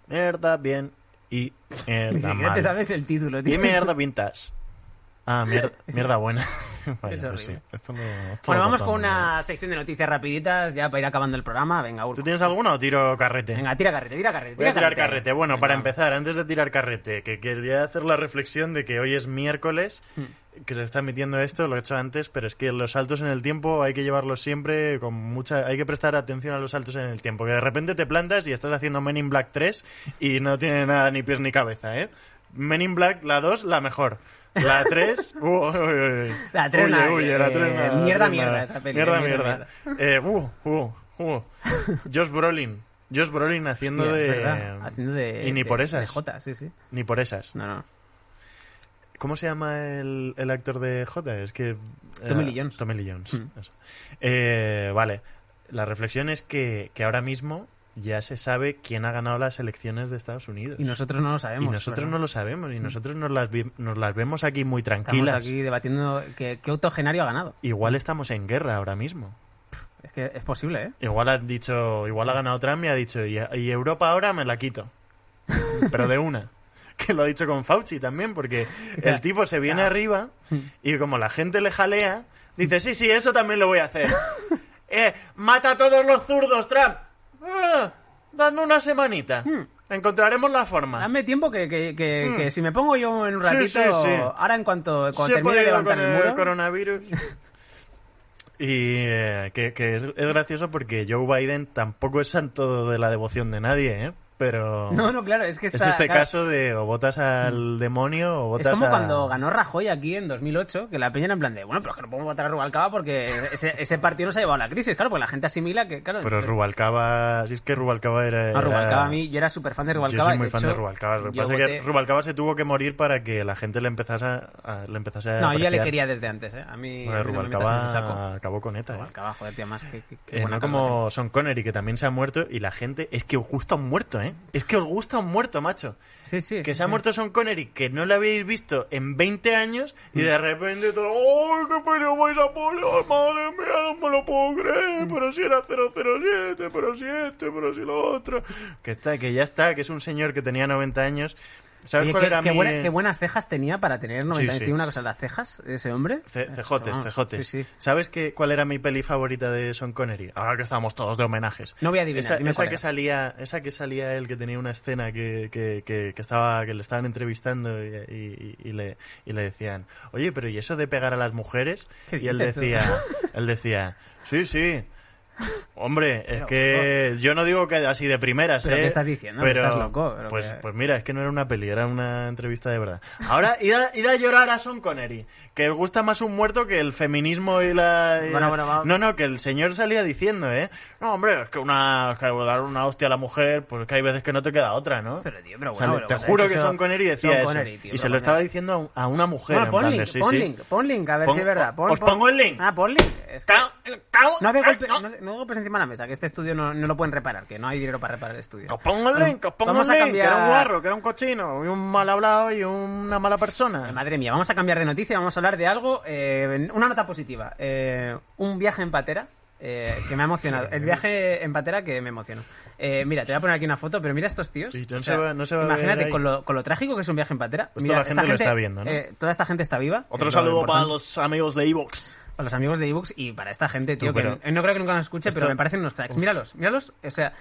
Mierda bien. Y mierda mal. te sabes el título, tío. Y mierda pintas. Ah, mierda, mierda buena. Vaya, Es pues horrible. sí. Esto no- esto Bueno, no vamos con bien. una sección de noticias rapiditas ya para ir acabando el programa. Venga, Urco. ¿Tú tienes alguna o tiro carrete? Venga, tira carrete, tira carrete. Voy a tira tirar carrete. Bueno, Venga. para empezar, antes de tirar carrete, que quería hacer la reflexión de que hoy es miércoles, Hmm. Que se está emitiendo esto, lo he hecho antes, pero es que los saltos en el tiempo hay que llevarlos siempre con mucha... Hay que prestar atención a los saltos en el tiempo, que de repente te plantas y estás haciendo Men in Black 3 y no tiene nada ni pies ni cabeza, ¿eh? Men in Black, la 2, la mejor. La 3, uy, uy, uy. La tres, Huye, nada, huye, la eh, 3 nada, la mierda, mierda esa peli, Mierda, mierda, mierda. Eh, uh, uh, uh. Josh Brolin. Josh Brolin haciendo Hostia, de... haciendo de... Y ni de- por De esas. Jota, sí, sí. Ni por esas. No, no. ¿Cómo se llama el, el actor de J? Es que... Tommy eh, Lee Jones. Tommy Lee Jones. Mm. eso. Eh, vale. La reflexión es que, que ahora mismo ya se sabe quién ha ganado las elecciones de Estados Unidos. Y nosotros no lo sabemos. Y nosotros no lo sabemos. Y nosotros nos las, vi- nos las vemos aquí muy Estamos tranquilas. aquí debatiendo qué, qué autogenario ha ganado. Igual estamos en guerra ahora mismo. Es que es posible, ¿eh? Igual ha dicho, igual ha ganado Trump y ha dicho, y, y Europa ahora me la quito. Pero de una. Que lo ha dicho con Fauci también, porque el tipo se viene arriba y como la gente le jalea, dice, sí, sí, eso también lo voy a hacer. eh, mata a todos los zurdos, Trump. Ah, dame una semanita. Encontraremos la forma. Dame tiempo que, que, que, Mm. que si me pongo yo en un ratito, sí, sí. ahora en cuanto cuando termine de levantar con el el muro, coronavirus. Y eh, que, que es, es gracioso porque Joe Biden tampoco es santo de la devoción de nadie, ¿eh? Pero No, no, claro, es que es este claro, caso de o votas al demonio o votas Es como a... cuando ganó Rajoy aquí en 2008, que la peña era en plan de, bueno, pero es que no podemos votar a Rubalcaba porque ese, ese partido no se ha llevado a la crisis, claro, porque la gente asimila que, claro... Pero Rubalcaba, si es que Rubalcaba era... No, Rubalcaba a mí, yo era súper fan de Yo Rubalcaba. soy muy de fan hecho, de Rubalcaba. Lo que yo pasa es que voté- Rubalcaba se tuvo que morir para que la gente le empezase a, a- le empezase a No, yo ya le apreciar. quería desde antes, ¿eh? A mí, Bueno, a mí no me saco. Rubalcaba acabó con ETA, ¿eh? Rubalcaba, joder, tío, más que... que- que Eh, no como Son Connery, que también se ha muerto, y la gente, es que gusta un muerto, ¿eh? Es que os gusta un muerto, macho. Sí, sí. Que se ha muerto Son Connery, que no lo habéis visto en 20 años, y de repente todo, ¡ay, qué pena vais a poner! ¡Madre mía, no me lo puedo creer! Pero si era 007, pero si este, pero si lo otro. Que está, que ya está, que es un señor que tenía 90 años. ¿Sabes Oye, cuál qué, era qué mi...? buena- qué buenas cejas tenía para tener 90 años. sí. Tiene una cosa, las cejas ese hombre. Ce- Eh, cejotes, cejotes. Sí, sí. ¿Sabes qué, cuál era mi peli favorita de Son Connery? Ahora que estamos todos de homenajes. No voy a adivinar, Esa, dime esa que era. salía, esa que salía él, que tenía una escena que, que, que, que estaba, que le estaban entrevistando y, y- y le, y le decían, oye, pero ¿y eso de pegar a las mujeres? ¿Qué Y él tú? decía, él decía, sí, sí. Hombre, es que yo no digo que así de primeras, ¿Pero ¿eh? qué estás diciendo? Pero, ¿Estás loco? Pero pues, que- pues mira, es que no era una peli, era una entrevista de verdad. Ahora, id a, id a llorar a Son Connery, que os gusta más un muerto que el feminismo y la... y Bueno, bueno, va- No, no, que el señor salía diciendo, ¿eh? No, hombre, es que una que dar una hostia a la mujer, pues que hay veces que no te queda otra, ¿no? Pero, tío, pero O sea, bueno, te juro eso- que Son Connery decía Sean eso. Connery, tío, y se lo estaba diciendo a, una mujer. Bueno, en pon plan de, link, sí, pon sí. link, pon link, a ver Pon- si es verdad. Pon, os pon- pongo el link. Ah, pon link. Es que- No no de golpes encima de la mesa, que este estudio no, no lo pueden reparar, que no hay dinero para reparar el estudio. Os pongo el link, os pongo Vamos el a link, que era un cambiar- guarro, que era un cochino, y un mal hablado y una mala persona. Madre mía, vamos a cambiar de noticia, vamos a hablar de algo, eh, una nota positiva. Eh, un viaje en patera eh, que me ha emocionado. El viaje en patera que me emocionó. Eh, mira, te voy a poner aquí una foto, pero mira estos tíos. Y no O se sea, va- no se va a imagínate con lo, con lo trágico que es un viaje en patera. Pues Mira, toda la esta gente lo está viendo, ¿no? eh, toda esta gente está viva. Otro saludo para los amigos de Evox. Para los amigos de ebooks y para esta gente, tío, pero- que no creo que nunca nos escuche, Esto- pero me parecen unos cracks. Míralos, míralos. O sea,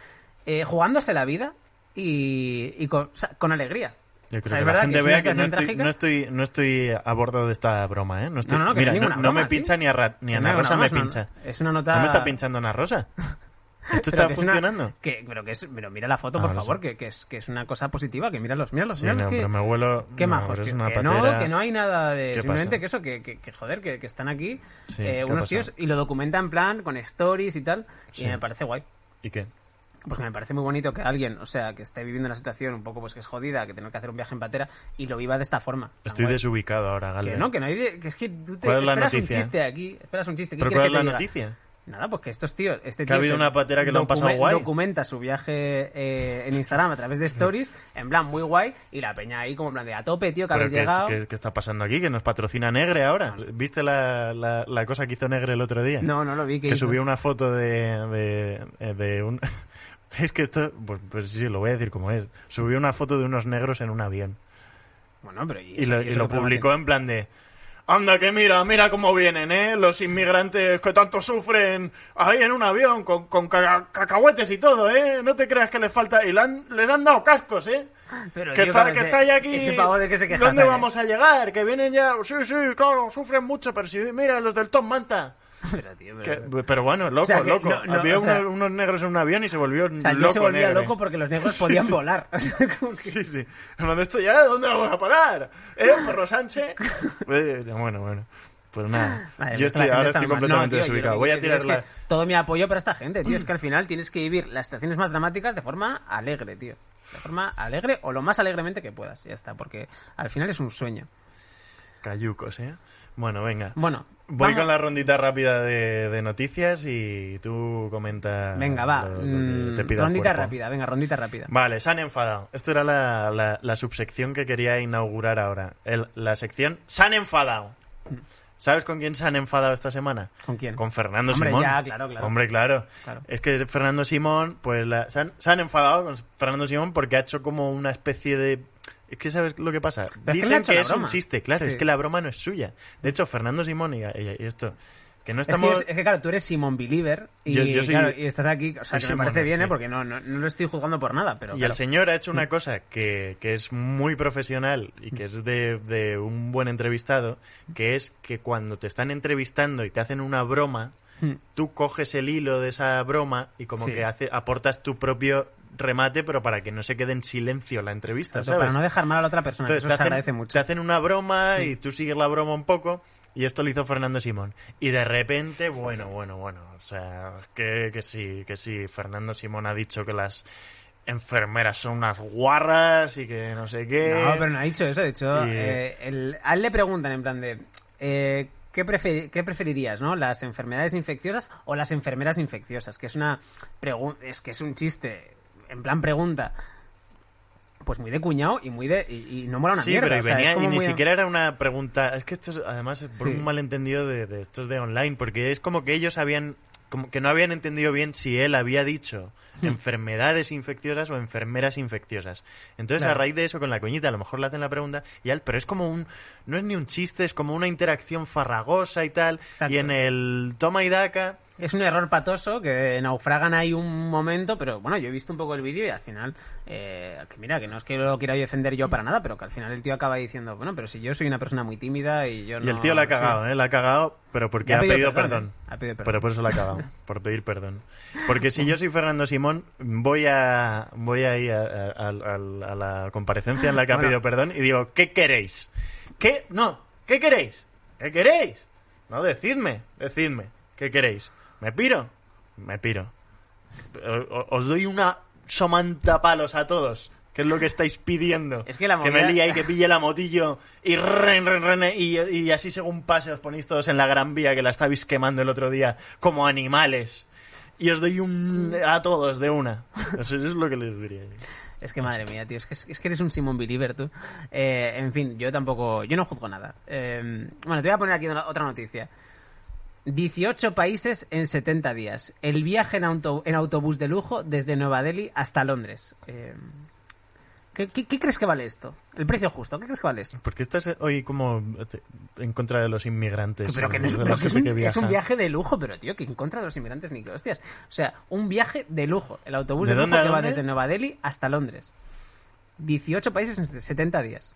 eh, jugándose la vida y, y con, o sea, con alegría. Yo creo que la gente vea que no estoy, no, estoy, no estoy a bordo de esta broma, ¿eh? No, estoy, No, no, no, mira, no no, broma, me pincha ni a, Ra- ni a Ana no, Rosa no, me pincha. Es una nota... ¿No me está pinchando Ana Rosa? ¿Esto Pero está que es una- funcionando? que, pero que es, pero mira la foto, Ah, por favor, que, que es, que es una cosa positiva, que míralos, míralos, Sí, míralos. no, que, pero. Qué no, majos, tío. Que no, que no hay nada de... ¿Qué Simplemente pasa? que eso, que, que, que, joder, que, que están aquí Sí, eh, ¿qué unos pasa? tíos y lo documentan en plan con stories y tal, y Sí. me parece guay. ¿Y qué? pues que me parece muy bonito que alguien, o sea, que esté viviendo una situación un poco pues que es jodida, que tener que hacer un viaje en patera y lo viva de esta forma. Estoy guay. desubicado ahora, Galvez. Que no, que no hay de- que es que tú te ¿Cuál es la esperas un chiste aquí, esperas un chiste. ¿Qué ¿Pero cuál es que la te diga? noticia? Nada, pues que estos tíos, este Que ha tío habido se una patera que lo han pasado guay. Documenta su viaje eh, en Instagram a través de stories, en plan muy guay, y la peña ahí como en plan de a tope, tío, que ¿Pero habéis qué, es- llegado. qué- qué está pasando aquí? ¿Que nos patrocina Negre ahora? ¿Viste la, la- la cosa que hizo Negre el otro día? No, no lo vi. que hizo? subió una foto de, de, eh, de un... es que esto, pues, pues sí, lo voy a decir como es. Subió una foto de unos negros en un avión. Bueno, pero Y lo, y y lo publicó en plan de... Anda, que mira, mira cómo vienen, ¿eh? Los inmigrantes que tanto sufren ahí en un avión con, con ca- cacahuetes y todo, ¿eh? No te creas que les falta... Y le han- les han dado cascos, ¿eh? Pero, que está, que está ahí aquí. Ese pavo de que se queja. ¿Dónde ¿sabes? vamos a llegar? Que vienen ya. Sí, sí, claro, sufren mucho, pero si mira los del Tom Manta. Pero, tío, pero... pero bueno, loco, O sea, que loco. no- no, Había o sea- unos, unos negros en un avión y se volvió O sea, loco. se volvía loco porque los negros podían sí. volar. Que- Sí, sí. ¿Dónde vamos a parar? ¿Eh, perro Sánchez? Eh, bueno, bueno. Pues nada. Yo pues estoy, ahora estoy completamente No, tío, desubicado. Voy a tirar la... todo mi apoyo para esta gente, tío. Es que al final tienes que vivir las situaciones más dramáticas de forma alegre, tío. De forma alegre o lo más alegremente que puedas. Ya está, porque al final es un sueño. Cayucos, ¿eh? Bueno, venga. Bueno, Voy vamos- con la rondita rápida de, de noticias y tú comenta. Venga, va. lo- lo mm, te el rondita rápida, venga, rondita rápida. Vale, se han enfadado. Esto era la, la- la subsección que quería inaugurar ahora. El- la sección Se han enfadado. ¿Sabes con quién se han enfadado esta semana? ¿Con quién? Con Fernando Hombre, Simón. ya, claro, claro. Hombre, claro. Claro. Es que Fernando Simón, pues la- se, han, se han enfadado con Fernando Simón porque ha hecho como una especie de... Es que ¿sabes lo que pasa? Pero es que que, es broma. un chiste, claro, Sí. es que la broma no es suya. De hecho, Fernando Simón y, esto... Que no Es que, estamos... es, es que, claro, tú eres Simon Believer y, Yo- yo soy- claro, y estás aquí, o sea, que me parece bien, ¿eh? Porque no, no, no lo estoy juzgando por nada, pero Y claro. el señor ha hecho una cosa que, que es muy profesional y que es de, de un buen entrevistado, que es que cuando te están entrevistando y te hacen una broma, Hmm. tú coges el hilo de esa broma y como Sí. que hace, aportas tu propio remate, pero para que no se quede en silencio la entrevista, ¿sabes? para no dejar mal a la otra persona, Entonces eso te se hacen, agradece mucho. te hacen una broma y tú sigues la broma un poco. Y esto lo hizo Fernando Simón. Y de repente, bueno, bueno, bueno. O sea, que, que sí, que sí. Fernando Simón ha dicho que las enfermeras son unas guarras y que no sé qué. No, pero no ha dicho eso. De hecho, Y- eh, el- a él le preguntan en plan de... eh, ¿qué, prefer- qué preferirías, no? ¿Las enfermedades infecciosas o las enfermeras infecciosas? Que es una... pregu- es que es un chiste. En plan pregunta. Pues muy de cuñado y muy de... Y, y no mola una sí, mierda. pero y o sea, venía- es como y ni muy- siquiera era una pregunta. Es que esto es, además, por Sí. un malentendido de, de estos de online, porque es como que ellos habían. Como que no habían entendido bien si él había dicho. enfermedades infecciosas o enfermeras infecciosas. Entonces, a Claro. raíz de eso, con la coñita, a lo mejor le hacen la pregunta y él, pero es como un. No es ni un chiste, es como una interacción farragosa y tal. Exacto. Y en el toma y daca. Es un error patoso que naufragan ahí un momento, pero bueno, yo he visto un poco el vídeo y al final, eh, que mira, que no es que lo quiera defender yo para nada, pero que al final el tío acaba diciendo, bueno, pero si yo soy una persona muy tímida y yo no... Y el tío la ha sí. cagado, ¿eh? La ha cagado, pero porque ha pedido, pedido perdón. perdón. Ha pedido perdón. Pero por eso la ha cagado, por pedir perdón. Porque si yo soy Fernando Simón, voy a voy a ir a, a- a- a la comparecencia en la que ha Bueno. pedido perdón y digo, ¿qué queréis? ¿Qué? No, ¿qué queréis? ¿Qué queréis? No, decidme, decidme, ¿qué queréis? ¿Me piro? Me piro. O- Os doy una somantapalos a todos. ¿Qué es lo que estáis pidiendo? Es que la me movida- lía y que pille la motillo y ren, ren, ren, y, y así según pase os ponéis todos en la gran vía que la estabais quemando el otro día como animales. Y os doy un a todos de una. Eso es lo que les diría. Es que madre mía, tío, es que, es que eres un Simon Believer tú. Eh, en fin, yo tampoco, yo no juzgo nada. Eh, bueno, te voy a poner aquí otra noticia. 18 países en 70 días. El viaje en, auto- en autobús de lujo desde Nueva Delhi hasta Londres. Eh, ¿qué, qué, qué crees que vale esto? El precio justo, ¿qué crees que vale esto? Porque estás hoy como en contra de los inmigrantes. pero que, no es, pero que un, que es un viaja. viaje de lujo, pero tío, que en contra de los inmigrantes ni que hostias. O sea, un viaje de lujo. El autobús ¿De de, lujo que va desde Nueva Delhi hasta Londres. 18 países en 70 días.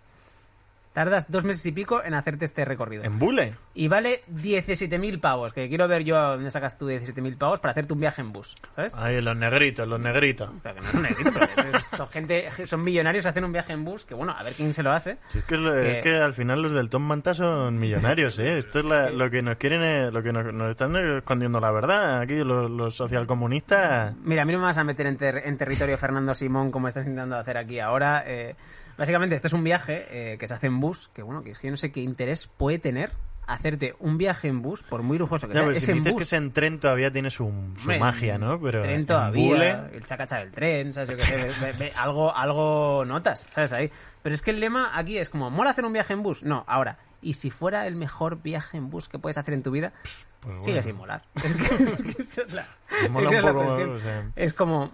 Tardas dos meses y pico en hacerte este recorrido. ¿En Bule? Y vale 17.000 pavos, que quiero ver yo a dónde sacas tú 17.000 pavos para hacerte un viaje en bus, ¿sabes? Ahí, los negritos, los negritos. Pero que no es un negrito, pero es- esto, gente, son millonarios hacen un viaje en bus, que bueno, a ver quién se lo hace. Si es, que, es Que- es que al final los del Tom Manta son millonarios, ¿eh? Esto es la- lo que nos quieren, eh, lo que nos, nos están escondiendo la verdad. Aquí los, los socialcomunistas... Mira, a mí no me vas a meter en, ter- en territorio Fernando Simón como estás intentando hacer aquí ahora. Eh, básicamente, este es un viaje eh, que se hace en bus, que bueno, que es que yo no sé qué interés puede tener hacerte un viaje en bus, por muy lujoso que Ya, sea. pero es si me en dices bus. que es en tren todavía tiene su, su Hombre, magia, ¿no? Pero tren en todavía, Bule- el chacacha del tren, ¿sabes? Yo qué sé, ve- ve- algo, algo notas, ¿sabes? Ahí. Pero es que el lema aquí es como, ¿mola hacer un viaje en bus? No, ahora, ¿y si fuera el mejor viaje en bus que puedes hacer en tu vida? Pues Sigue sin molar. Es que, es que esta es la, Mola es que un es la poco, cuestión. o sea. Es como,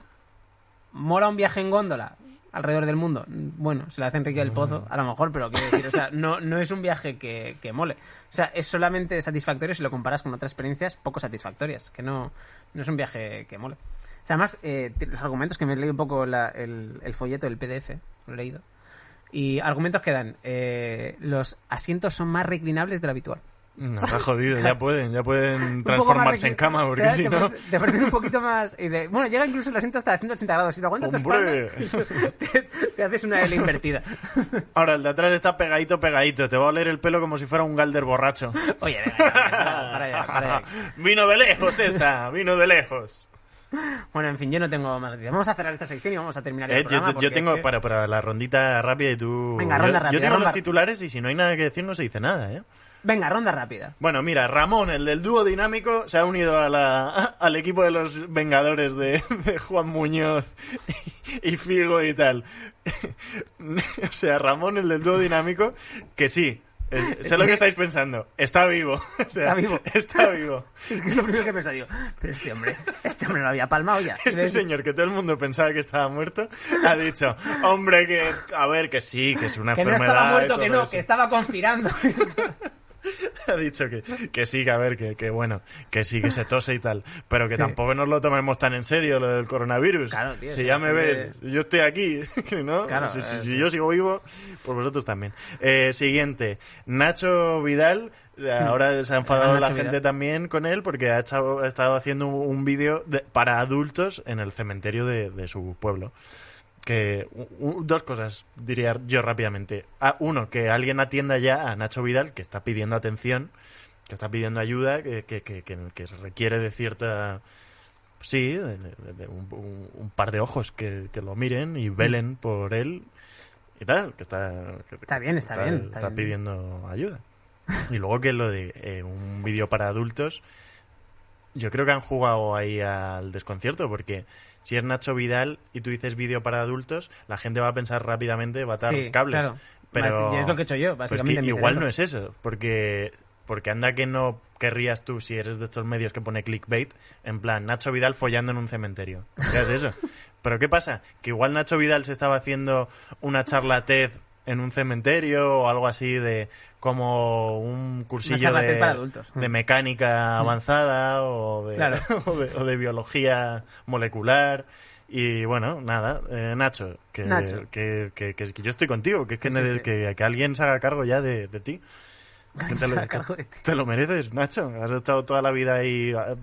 ¿mola un viaje en góndola? Alrededor del mundo. Bueno, se lo hace Enrique del Pozo, a lo mejor, pero quiero decir, o no, no es un viaje que, que mole. O sea, es solamente satisfactorio si lo comparas con otras experiencias poco satisfactorias, que no, no es un viaje que mole. O sea, además, eh, los argumentos que me he leído un poco la- el, el folleto del PDF, lo he leído, y argumentos que dan, eh, los asientos son más reclinables de lo habitual. No, está jodido, ya pueden, ya pueden transformarse en cama, porque te- si te no... Te parecen un poquito más... y de- bueno, llega incluso el asiento hasta 180 grados. Si te aguanta tu espalda, te, te haces una L invertida. Ahora, el de atrás está pegadito, pegadito. Te va a oler el pelo como si fuera un galder borracho. Oye, venga, venga, para, allá, para allá. vino de lejos esa, vino de lejos. Bueno, en fin, yo no tengo más. Vamos a cerrar esta sección y vamos a terminar el Eh, yo, programa. yo porque tengo es que- para, para la rondita rápida y tú... Venga, yo- ronda yo, rápida, tengo ronda- los titulares y si no hay nada que decir no se dice nada, ¿eh? Venga, ronda rápida. Bueno, mira, Ramón, el del dúo dinámico, se ha unido a la, al equipo de los Vengadores de, de Juan Muñoz y, y Figo y tal. o sea, Ramón, el del dúo dinámico, que sí. sé lo que estáis pensando. Está vivo. O sea, Está vivo. Está vivo. Es que es lo primero que he pensado. Pero este hombre, este hombre lo había palmado ya. Este señor que todo el mundo pensaba que estaba muerto ha dicho, hombre, que a ver, que sí, que es una Que no enfermedad. estaba y muerto, todo que no, eso". que estaba conspirando. ha dicho que, que sí, que a ver, que, que bueno, que sí, que se tose y tal, pero que Sí. tampoco nos lo tomemos tan en serio lo del coronavirus. Claro, tío, si ya que me ves, gente- yo estoy aquí, ¿no? Claro, si, si- eh, si yo sigo vivo, pues vosotros también. Eh, siguiente, Nacho Vidal. eh, Ahora se ha enfadado Nacho la gente Vidal. también con él porque ha, echado- ha estado haciendo un, vídeo de- para adultos en el cementerio de, de su pueblo que dos cosas diría yo rápidamente. Uno, que alguien atienda ya a Nacho Vidal, que está pidiendo atención, que está pidiendo ayuda, que, que, que, que- que requiere de cierta... Sí, de, de- de un, par de ojos que, que lo miren y velen por él y tal, que está... Está bien, está bien, está bien. pidiendo ayuda. Y luego que lo de eh, un vídeo para adultos, yo creo que han jugado ahí al desconcierto, porque si es Nacho Vidal y tú dices vídeo para adultos, la gente va a pensar rápidamente, va a atar Sí, cables. claro. Pero Y es lo que he hecho yo, básicamente. igual cerebro. no es eso, porque porque anda que no querrías tú, si eres de estos medios que pone clickbait, en plan, Nacho Vidal follando en un cementerio. ¿Qué es eso? Pero ¿qué pasa? Que igual Nacho Vidal se estaba haciendo una charla TED en un cementerio o algo así de como un cursillo de, TED para adultos. de mecánica avanzada o de, Claro. o de, o de biología molecular. Y bueno, nada, eh, Nacho, que, Nacho. Que, que, que- que yo estoy contigo, que, es que, Sí, sí, sí. que, que alguien se haga cargo ya de, de ti. Que te, lo, te mereces, Nacho. Has estado toda la vida ahí, ah,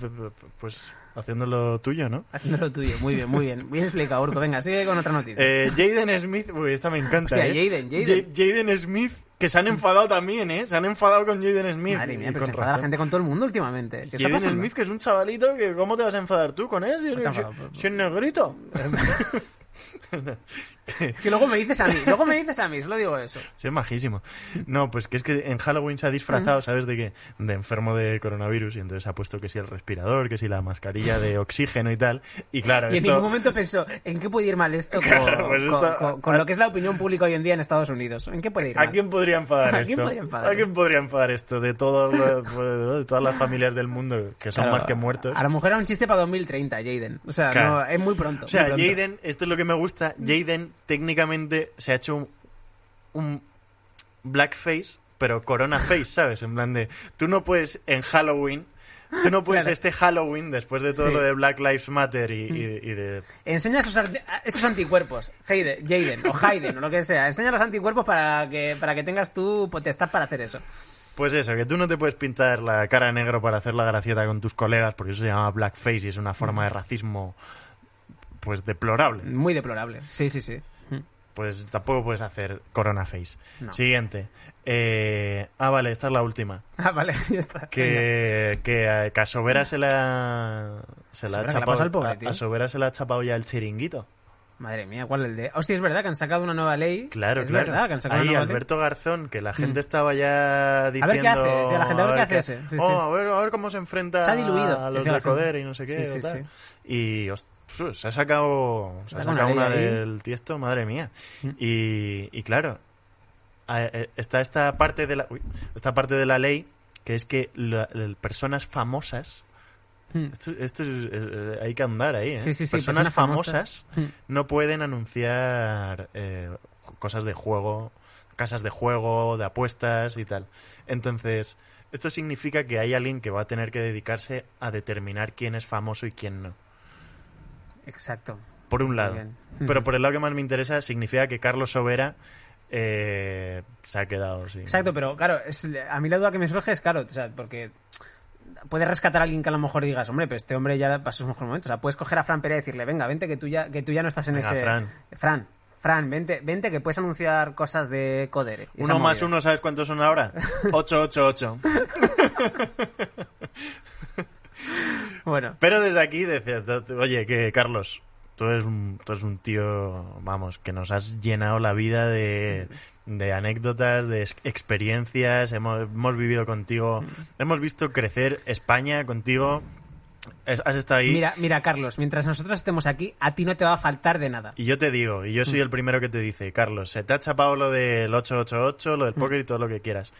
pues, haciendo lo tuyo, ¿no? Haciendo lo tuyo, muy bien, muy bien. Bien explicado, Urco. Venga, sigue con otra noticia. Eh, Jaden Smith, uy, esta me encanta. Hostia, ¿eh? Jaden, Jaden. Ja- Jaden Smith, que se han enfadado también, ¿eh? Se han enfadado con Jaden Smith. Madre mía, pero se enfada la gente con todo el mundo últimamente. ¿Qué Jaden? Smith, que es un chavalito, que ¿cómo te vas a enfadar tú con él? Si, te si- enfado, si es negrito. Es que luego me dices a mí, luego me dices a mí, solo digo eso. Sí, es majísimo. No, pues que es que en Halloween se ha disfrazado, ¿sabes de qué? De enfermo de coronavirus y entonces ha puesto que si el respirador, que si la mascarilla de oxígeno y tal. Y claro, Y en esto... ningún momento pensó, ¿en qué puede ir mal esto con, Claro, pues con- esto- con- con lo que es la opinión pública hoy en día en Estados Unidos? ¿En qué puede ir mal? ¿A quién podría enfadar ¿A esto? quién podría enfadar? ¿A quién podría enfadar esto? De, todos los- de todas las familias del mundo que son Claro, más que muertos. A lo mejor era un chiste para 2030, Jaden. O sea, Claro. no, es muy pronto. O sea. Jaden, esto es lo que me gusta. Jaden técnicamente se ha hecho un, un blackface, pero corona face, ¿sabes? En plan de, tú no puedes en Halloween Tú no puedes Claro. este Halloween, después de todo Sí. Mm. lo de Black Lives Matter y, y- y de... Enseña esos, esos anticuerpos, Hayden, Jaden o Hayden o lo que sea. Enseña los anticuerpos para que, para que tengas tu potestad para hacer eso. Pues eso, que tú no te puedes pintar la cara negro para hacer la gracieta con tus colegas, porque eso se llama blackface y es una forma de racismo, pues deplorable. Muy deplorable. Sí, sí, sí. Pues tampoco puedes hacer corona face. No. Siguiente. Eh, ah, vale, esta es la última. Ah, vale, ya está. Que, que a que a Sobera se la, se la ha Sobera, ¿qué le ha chapado, al pobre, a- tío? a Sobera se la ha chapado ya el chiringuito. Madre mía, ¿cuál el de...? Hostia, es verdad que han sacado una nueva ley. Claro, es claro. verdad que han sacado Ahí una nueva Alberto Garzón, que la gente Mm. estaba ya diciendo... ver qué hace, decía la gente, a ver qué hace ese. Sí, oh, sí. A, ver, a ver cómo se enfrenta Se ha diluido, a los de Coder y no sé qué. Sí, o sí, tal. Y se ha sacado, se ha una sacado una, del tiesto, madre mía. Mm. Y, y claro, a- eh, está esta parte de la uy, esta parte de la ley que es que la- personas famosas Hmm. esto, esto es- eh, hay que andar ahí ¿eh? Sí, sí, sí, personas personas famosas. famosas Hmm. no pueden anunciar eh, cosas de juego casas de juego de apuestas y tal entonces esto significa que hay alguien que va a tener que dedicarse a determinar quién es famoso y quién no Exacto. por un lado pero por el lado que más me interesa significa que Carlos Sobera eh, se ha quedado sin Exacto, pero claro, es, a mí la duda que me surge es, claro, o sea, porque puedes rescatar a alguien que a lo mejor digas, hombre, pero este hombre ya pasó su mejor momento. O sea, puedes coger a Fran Pérez y decirle, venga, vente que tú ya, que tú ya no estás en Venga, ese... Fran. Fran, Fran, vente, vente que puedes anunciar cosas de Codere. Uno más uno, ¿sabes cuántos son ahora? 888. Bueno, Pero desde aquí decías, oye, que Carlos, tú eres un, tú eres un tío, vamos, que nos has llenado la vida de, de anécdotas, de ex- experiencias, hemos, hemos vivido contigo, hemos visto crecer España contigo, Es- has estado ahí. mira, mira, Carlos, mientras nosotros estemos aquí, a ti no te va a faltar de nada. Y yo te digo, y yo soy el primero que te dice, Carlos, se te ha chapado lo del 888, lo del póker y todo lo que quieras.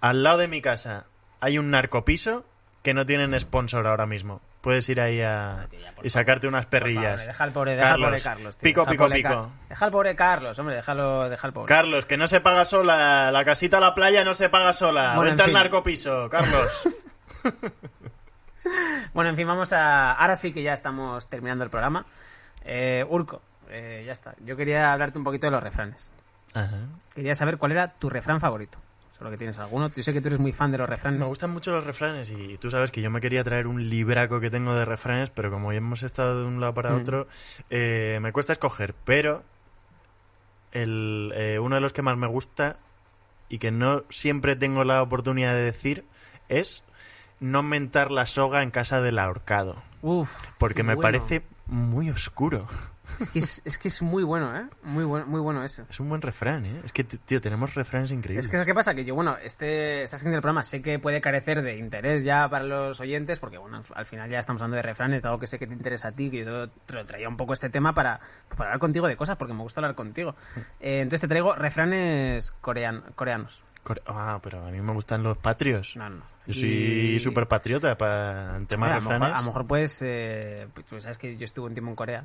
Al lado de mi casa hay un narcopiso que no tienen sponsor ahora mismo. Puedes ir ahí a... y sacarte unas favor, perrillas. deja al pobre, deja al pobre Carlos, tío, pico, pico, pico. Deja al pobre Carlos, hombre, déjalo, deja al pobre. Carlos, que no se paga sola. La casita a la playa no se paga sola. Bueno, Vente en al narcopiso, Carlos. Bueno, en fin, vamos a. Ahora sí que ya estamos terminando el programa. Eh, Urco, eh, ya está. Yo quería hablarte un poquito de los refranes. Ajá. Quería saber cuál era tu refrán favorito. Solo que tienes alguno. Yo sé que tú eres muy fan de los refranes. Me gustan mucho los refranes y tú sabes que yo me quería traer un libraco que tengo de refranes, pero como ya hemos estado de un lado para Mm. otro, eh, me cuesta escoger. Pero el, eh, uno de los que más me gusta y que no siempre tengo la oportunidad de decir es no mentar la soga en casa del ahorcado. Uf. Porque me bueno. parece muy oscuro. Es que es, es que es muy bueno, ¿eh? Muy bueno, muy bueno ese. Es un buen refrán, ¿eh? Es que, tío, tenemos refranes increíbles. Es que, ¿sabes qué pasa? Que yo, bueno, este, esta sección del programa sé que puede carecer de interés ya para los oyentes, porque, bueno, al final ya estamos hablando de refranes, dado que sé que te interesa a ti, que yo te lo traía un poco este tema para, para hablar contigo de cosas, porque me gusta hablar contigo. Eh, entonces te traigo refranes corean- coreanos. Core- Ah, pero a mí me gustan los patrios. No, no. Yo Y- soy súper patriota para en temas Hombre, a, de lo mejor, refranes. a lo mejor puedes, eh, pues, tú sabes que yo estuve un tiempo en Corea.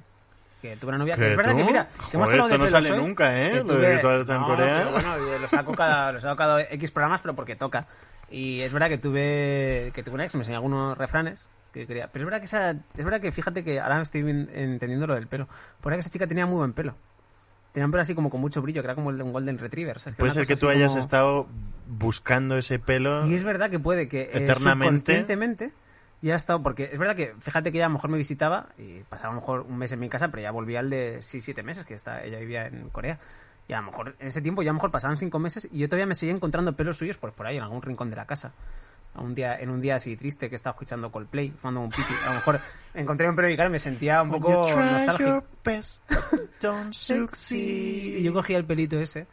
Que tuve una novia. ¿Que es verdad tú? que mira, que hemos de esto no sale hoy, nunca, ¿eh? que Lo de que estado en no, Corea. bueno, yo lo saco cada, lo saco cada X programas, pero porque toca. Y es verdad que tuve, que tuve una ex, me enseñó algunos refranes que quería. Pero es verdad que esa, es verdad que fíjate que ahora estoy entendiendo lo del pelo. Por ahí que esa chica tenía muy buen pelo. Tenía un pelo así como con mucho brillo, que era como el de un Golden Retriever. Puede ser que tú hayas como- estado buscando ese pelo. y es verdad que puede que eh, Eternamente. subconscientemente ya ha estado, porque es verdad que fíjate que ella a lo mejor me visitaba y pasaba a lo mejor un mes en mi casa, pero ya volvía al de 6, 7 meses, que está, ella vivía en Corea. Y a lo mejor en ese tiempo ya a lo mejor pasaban 5 meses y yo todavía me seguía encontrando pelos suyos por, por ahí, en algún rincón de la casa. A Un día, en un día así triste que estaba escuchando Coldplay, fumando un pipi. A lo mejor encontré un cara y me sentía un poco nostálgico. best. Y yo cogía el pelito ese.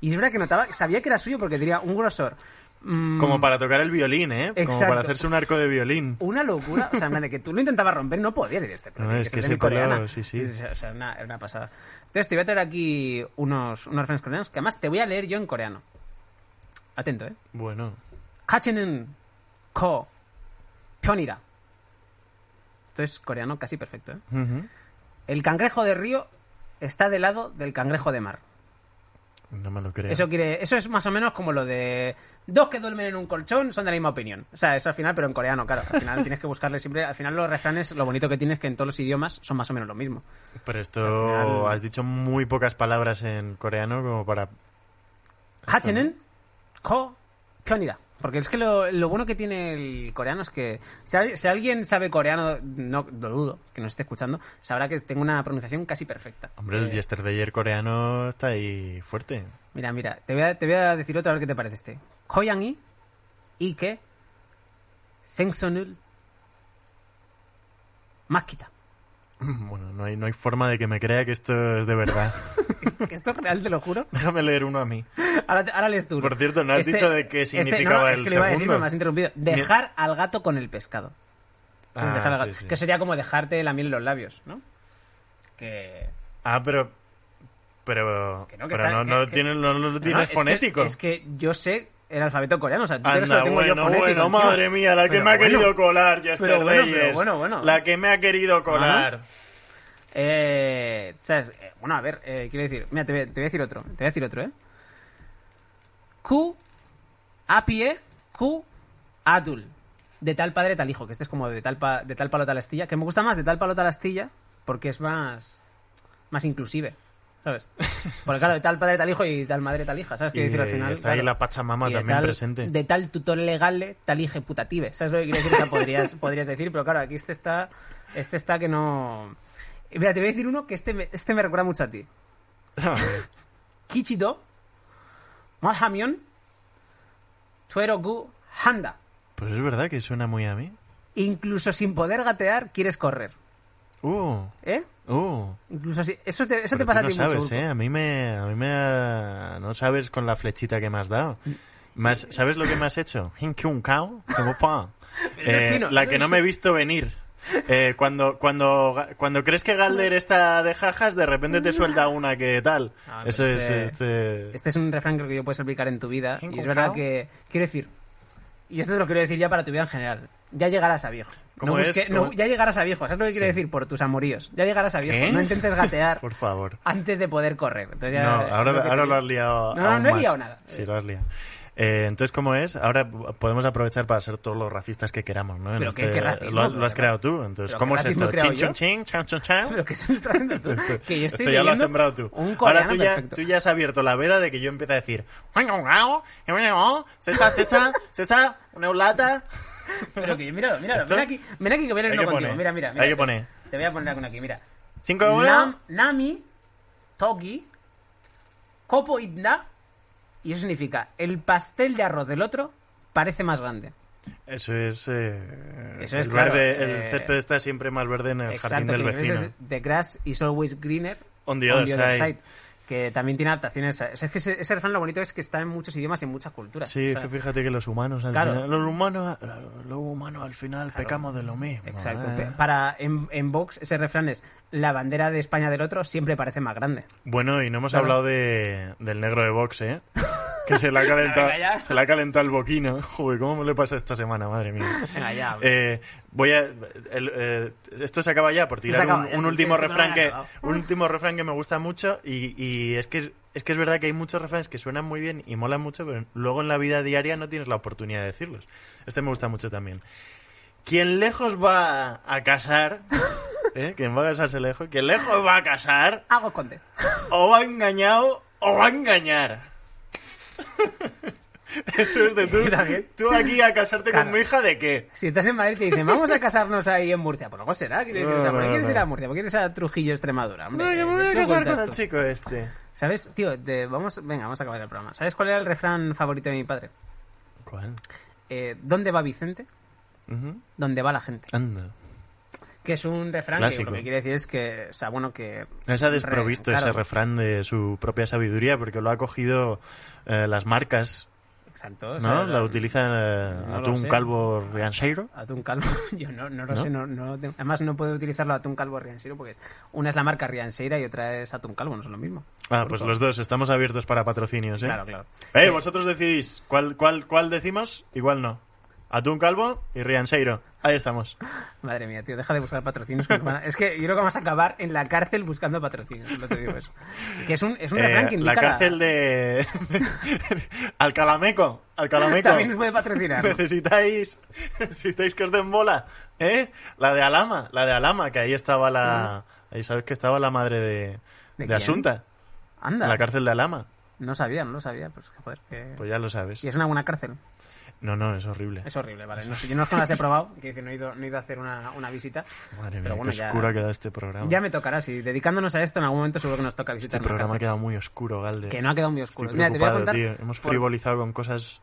Y es verdad que notaba, sabía que era suyo porque tenía un grosor. mm, Como para tocar el violín, ¿eh? Como para hacerse un arco de violín. una locura. O sea, de que tú lo intentabas romper, no podías decir este pero No, es que ese mi coreana. sí, sí. O sea, una, era una pasada. Entonces te voy a traer aquí unos, unos refranes coreanos que además te voy a leer yo en coreano. Atento, ¿eh? Bueno. Hachi는 ko pyonira. Esto es coreano casi perfecto, ¿eh? El cangrejo de río está del lado del cangrejo de mar. No me lo creo. Eso quiere, eso es más o menos como lo de dos que duermen en un colchón son de la misma opinión. O sea, eso al final, pero en coreano, claro. Al final tienes que buscarle siempre. Al final los refranes, lo bonito que tienes es que en todos los idiomas son más o menos lo mismo. Pero esto Al final- has dicho muy pocas palabras en coreano como para... Hachenen, ko, kyonira. Porque es que lo, lo bueno que tiene el coreano es que si, al- si alguien sabe coreano, no lo dudo, que nos esté escuchando, sabrá que tengo una pronunciación casi perfecta. Hombre, el Eh, yesterdayer coreano está ahí fuerte. Mira, mira, te voy, a, te voy a decir otro a ver qué te parece este. Koyangi, Ike, Sengsonul, Makita. Bueno, no hay, no hay forma de que me crea que esto es de verdad. Es que esto es real, te lo juro. Déjame leer uno a mí. Ahora, ahora lees tú. Por cierto, no has Este- dicho de qué este- significaba no, el es que lo iba a decir, segundo. pero me has interrumpido. Dejar al gato con el pescado. Es Ah, dejar al sí, gato. sí. Que sería como dejarte la miel en los labios, ¿no? Que... Ah, pero... Pero, Que no, que pero está- no, no, que- tienes, no, lo tienes es que- fonético. Es que, yo sé el alfabeto coreano, o sea, Anda, lo tengo yo bueno, fonético bueno, madre mía, la que Pero me ha bueno. querido colar, Jester Pero pero bueno, bueno. La que me ha querido colar. Eh, ¿sabes? Eh, bueno, a ver, eh, quiero decir, mira, te voy, te voy a decir otro, te voy a decir otro, ¿eh? Q, a pie, Q, adul. De tal padre, tal hijo, que este es como de tal, pa- de tal palo, tal astilla, que me gusta más de tal palo, tal astilla, porque es más, más inclusive, ¿sabes? Porque claro, de tal padre, tal hijo y tal madre, tal hija, ¿sabes? Quiero decir, al final... está ahí la Pachamama también tal- presente. De tal tutor legale, tal hije putative. ¿Sabes lo que quiero decir? O sea, podrías, podrías decir, pero claro, aquí este está, este está que no... Mira, te voy a decir uno que este me, este me recuerda mucho a ti. Kichido, Mahamion, Tuerogu, Handa. Pues es verdad que suena muy a mí. Incluso sin poder gatear, quieres correr. Uh, ¿Eh? uh. Incluso si... Eso te, eso Pero te pasa tú a no ti sabes, mucho. ¿eh? A mí me... A mí me ha- No sabes con la flechita que me has dado. Más, ¿Sabes lo que me has hecho? Hinkyun Kao, como pa. Eh, la que no me he visto venir. Eh, cuando, cuando, cuando crees que Galder está de jajas, de repente te suelta una que tal. Ah, Eso pero es... este- Este... Este es un refrán creo que yo puedes aplicar en tu vida. Y es verdad que, quiero decir, y esto te lo quiero decir ya para tu vida en general, ya llegarás a viejo. ¿Cómo no es? busque- ¿Cómo? no, ya llegarás a viejo. ¿Sabes lo que quiero Sí. decir? Por tus amoríos. Ya llegarás a viejo. ¿Qué? No intentes gatear Por favor. antes de poder correr. Entonces ya- No, ahora, lo que ahora has liado. No, no, aún no he más. liado nada. Sí, lo has liado. Eh, entonces, ¿cómo es? Ahora podemos aprovechar para ser todos los racistas que queramos, ¿no? En Pero este- qué- qué racismo, lo, has, lo has creado tú. Entonces, ¿cómo qué es esto? Chin, yo. chun, chin, chan, chun, chan. Pero que eso estás haciendo tú. Que yo estoy Esto ya lo has sembrado tú. Un Ahora tú ya, tú ya has abierto la veda de que yo empiece a decir César, César, César, una lata. Pero que, míralo, míralo. Mira aquí, mira aquí que voy a leerlo contigo. Mira, mira, mira. Hay que te- poner. Te voy a poner alguna aquí, mira. Cinco de Nam, Nami, Togi, Kopo Idna. Y eso significa, el pastel de arroz del otro parece más grande. Eso es. eh, Eso el es, claro, verde, eh, el césped está siempre más verde en el jardín del vecino. es The grass is always greener On the other side. Que también tiene adaptaciones. Es que ese, ese refrán lo bonito es que está en muchos idiomas y en muchas culturas. Sí, O sea, que fíjate que los humanos al Claro. final, los humanos, los humanos al final pecamos de lo mismo. Exacto. ¿eh? Para en, en Vox ese refrán es la bandera de España del otro siempre parece más grande. Bueno, y no hemos Claro. hablado de, del negro de Vox, ¿eh? Que se le ha calentado, se le ha calentado el boquino. Joder, ¿cómo me le pasa esta semana? Madre mía. Venga, ya. Eh, voy a el, eh, esto se acaba ya por tirar acaba, un, último que refrán que un último refrán que me gusta mucho y, y es que es que es verdad que hay muchos refranes que suenan muy bien y molan mucho pero luego en la vida diaria no tienes la oportunidad de decirlos este me gusta mucho también quien lejos va a casar ¿eh? quien va a casarse lejos quien lejos va a casar Hago conte. o va engañado o va a engañar eso es de tú tú aquí a casarte Claro. con mi hija de qué Si estás en Madrid y te dicen, vamos a casarnos ahí en Murcia, pues luego será. Quiero decir, o sea, No, ¿por qué quieres no. ir a Murcia? ¿Por qué quieres ir a Trujillo, Extremadura? Hombre, No, que me voy ¿qué a casar con el chico este. ¿Sabes, tío? te- vamos, venga, vamos a acabar el programa. ¿Sabes cuál era el refrán favorito de mi padre? ¿Cuál? Eh, ¿Dónde va Vicente? ¿Dónde va la gente? Anda. Que es un refrán Clásico. que lo que quiere decir es que, o sea, bueno, que... No se ha desprovisto Re- ese refrán de su propia sabiduría porque lo ha cogido eh, las marcas, Exacto. o ¿no? sea, la utilizan eh, no Atún. Calvo Rianseiro. Atún calvo, yo no, no lo ¿No? sé, no, no lo tengo. Además no puedo utilizarlo atún calvo Rianseiro porque una es la marca Rianseira y otra es atún calvo, no son lo mismo. Ah, pues los dos, estamos abiertos para patrocinios, ¿eh? Claro, claro. Eh, Eh, vosotros decidís. ¿Cuál, cuál, ¿Cuál decimos? Igual no. Atún Calvo y Rianseiro. Ahí estamos. Madre mía, tío, deja de buscar patrocinios. que a- Es que yo creo que vamos a acabar en la cárcel buscando patrocinios, no te digo eso. Que es un, es un Eh, refrán que la indica... cárcel de... Alcalameco. Alcalameco. También nos puede patrocinar. Necesitáis, necesitáis que os den bola, ¿eh? La de Alama, la de Alama, que ahí estaba la, ahí sabes que estaba la madre de, ¿De? Asunta, Anda, en la cárcel de Alama, no sabía, no lo sabía. Pues joder, que... pues ya lo sabes. ¿Y es una buena cárcel? No, no, es horrible. Es horrible, vale. No sé, yo no es que no las he probado, quiero decir, no he ido, no he ido a hacer una, una visita. Madre mía, pero bueno, qué ya- oscuro ha quedado este programa. Ya me tocará, si dedicándonos a esto en algún momento seguro que nos toca este visitar una programa ha quedado muy oscuro, Galde. Que no ha quedado muy Estoy oscuro. Mira, te voy a contar tío. Hemos por- frivolizado con cosas...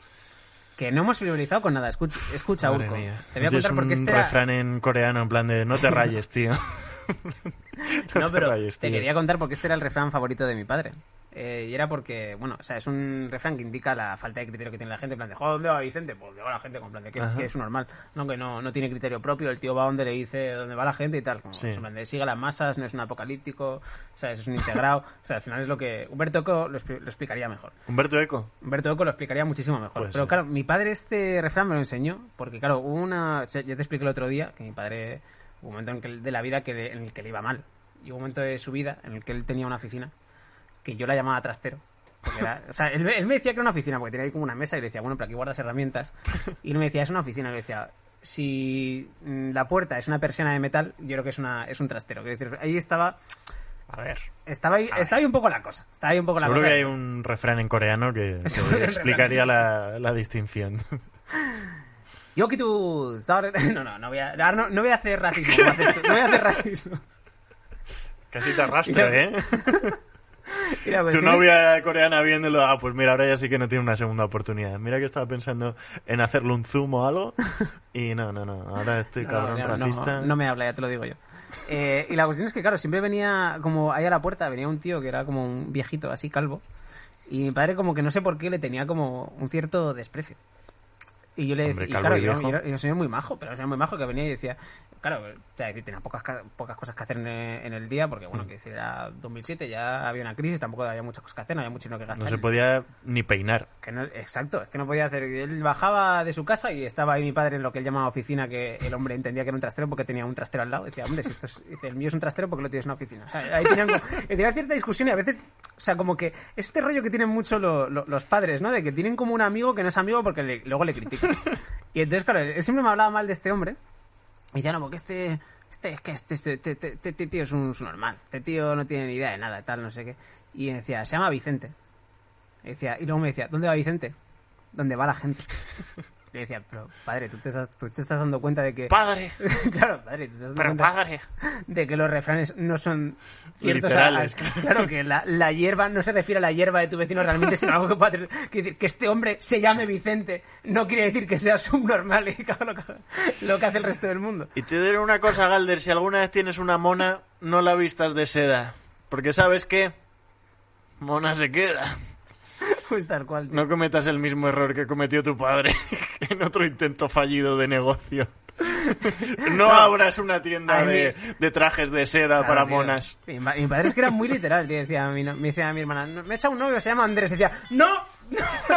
que no hemos frivolizado con nada. Escucha, escucha Madre Urco. mía. Te voy a contar un este era... refrán en coreano en plan de no te rayes, tío. No, te pero rayes, te tío. quería contar porque este era el refrán favorito de mi padre. Eh, y era porque, bueno, o sea, es un refrán que indica la falta de criterio que tiene la gente. En plan de, "Joder, ¿dónde va Vicente? Pues va la gente, con plan de que, es normal. No, que no, no tiene criterio propio. El tío va donde le dice dónde va la gente y tal. Como, Sí. en plan de, sigue las masas, no es un apocalíptico, o sea, es un integrado. o sea, al final es lo que Humberto Eco lo, expli- lo explicaría mejor. Humberto Eco. Humberto Eco lo explicaría muchísimo mejor. Pero claro, mi padre este refrán me lo enseñó, porque claro, hubo una... o sea, Ya te expliqué el otro día que mi padre... Hubo un momento en que, de la vida que le- en el que le iba mal. Y hubo un momento de su vida en el que él tenía una oficina que yo la llamaba trastero. Era- o sea, él, me- él me decía que era una oficina, porque tenía ahí como una mesa y le decía, bueno, pero aquí guardas herramientas. Y él me decía, es una oficina. Y le decía, si mm, la puerta es una persiana de metal, yo creo que es, una, es un trastero. Quiero decir, ahí estaba... A ver. Estaba ahí, estaba ahí un poco la cosa. Estaba ahí un poco la Seguro cosa. que hay un refrán en coreano que, que explicaría la, la distinción. Yo que tú... No, no, no voy a, no, no voy a hacer racismo. No voy a hacer racismo. Casi te arrastra, ¿eh? La Tu novia coreana viéndolo, ah, pues mira, ahora ya sí que no tiene una segunda oportunidad. Mira que estaba pensando en hacerle un zoom o algo. Y no, no, no. Ahora este No, cabrón ya no, racista. No, me habla, ya te lo digo yo. Eh, y la cuestión es que, claro, siempre venía como ahí a la puerta, venía un tío que era como un viejito así calvo. Y mi padre como que no sé por qué le tenía como un cierto desprecio. Y yo le Hombre, decía, y claro, y yo, era- yo muy majo, pero señor muy majo que venía y decía, claro, o sea, tenía pocas, ca- pocas cosas que hacer en, en el día, porque Mm. bueno, que decir, era 2007, ya había una crisis, tampoco había muchas cosas que hacer, no había mucho dinero que gastar. No se podía ni peinar. Que no- exacto, es que no podía hacer. Él bajaba de su casa y estaba ahí mi padre en lo que él llamaba oficina, que el hombre entendía que era un trastero porque tenía un trastero al lado. Decía, hombre, si esto es, dice, el mío es un trastero porque lo tienes en una oficina. O sea, ahí tenían, cierta discusión y a veces, o sea, como que este rollo que tienen mucho lo- lo- los padres, ¿no? De que tienen como un amigo que no es amigo porque le- luego le critican. Y entonces, claro, él siempre me hablaba mal de este hombre. Y decía, no, porque este, este es que este, este, este- este- este tío es un normal. Este tío no tiene ni idea de nada, tal, no sé qué. Y decía, se llama Vicente. Y, decía, y luego me decía, ¿dónde va Vicente? ¿Dónde va la gente? Y le decía, pero padre, tú te estás, tú te estás dando cuenta de que... ¡Padre! claro, padre, tú te estás dando ¡Pero cuenta padre! de que los refranes no son ciertos a- a- Literales. claro que la, la hierba no se refiere a la hierba de tu vecino realmente sino a algo que pueda tener que decir que este hombre se llame Vicente no quiere decir que sea subnormal y que haga lo que, lo que hace el resto del mundo Y te diré una cosa, Galder. Si alguna vez tienes una mona, no la vistas de seda. Porque sabes que... Mona se queda. pues tal cual tío. No cometas el mismo error que cometió tu padre en otro intento fallido de negocio. No, abras una tienda de, de trajes de seda Claro, para tío. monas. Mi, mi padre es que era muy literal, tío. Decía a mi, no- me decía a mi hermana, "No, me echa un novio, se llama Andrés. Decía, ¡No!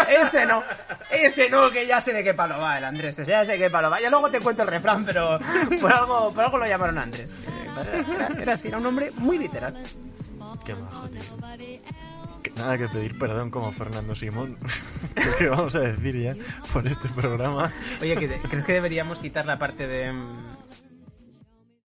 ese no, ese no, que ya sé de qué palo va el Andrés, ese ya sé de qué palo va. Ya luego te cuento el refrán, pero por algo, por algo lo llamaron Andrés. Era- era así, era un hombre muy literal. Qué majo, tío. Que nada que pedir perdón como Fernando Simón. ¿Qué vamos a decir ya por este programa? Oye, ¿que de- ¿crees que deberíamos quitar la parte de, mm,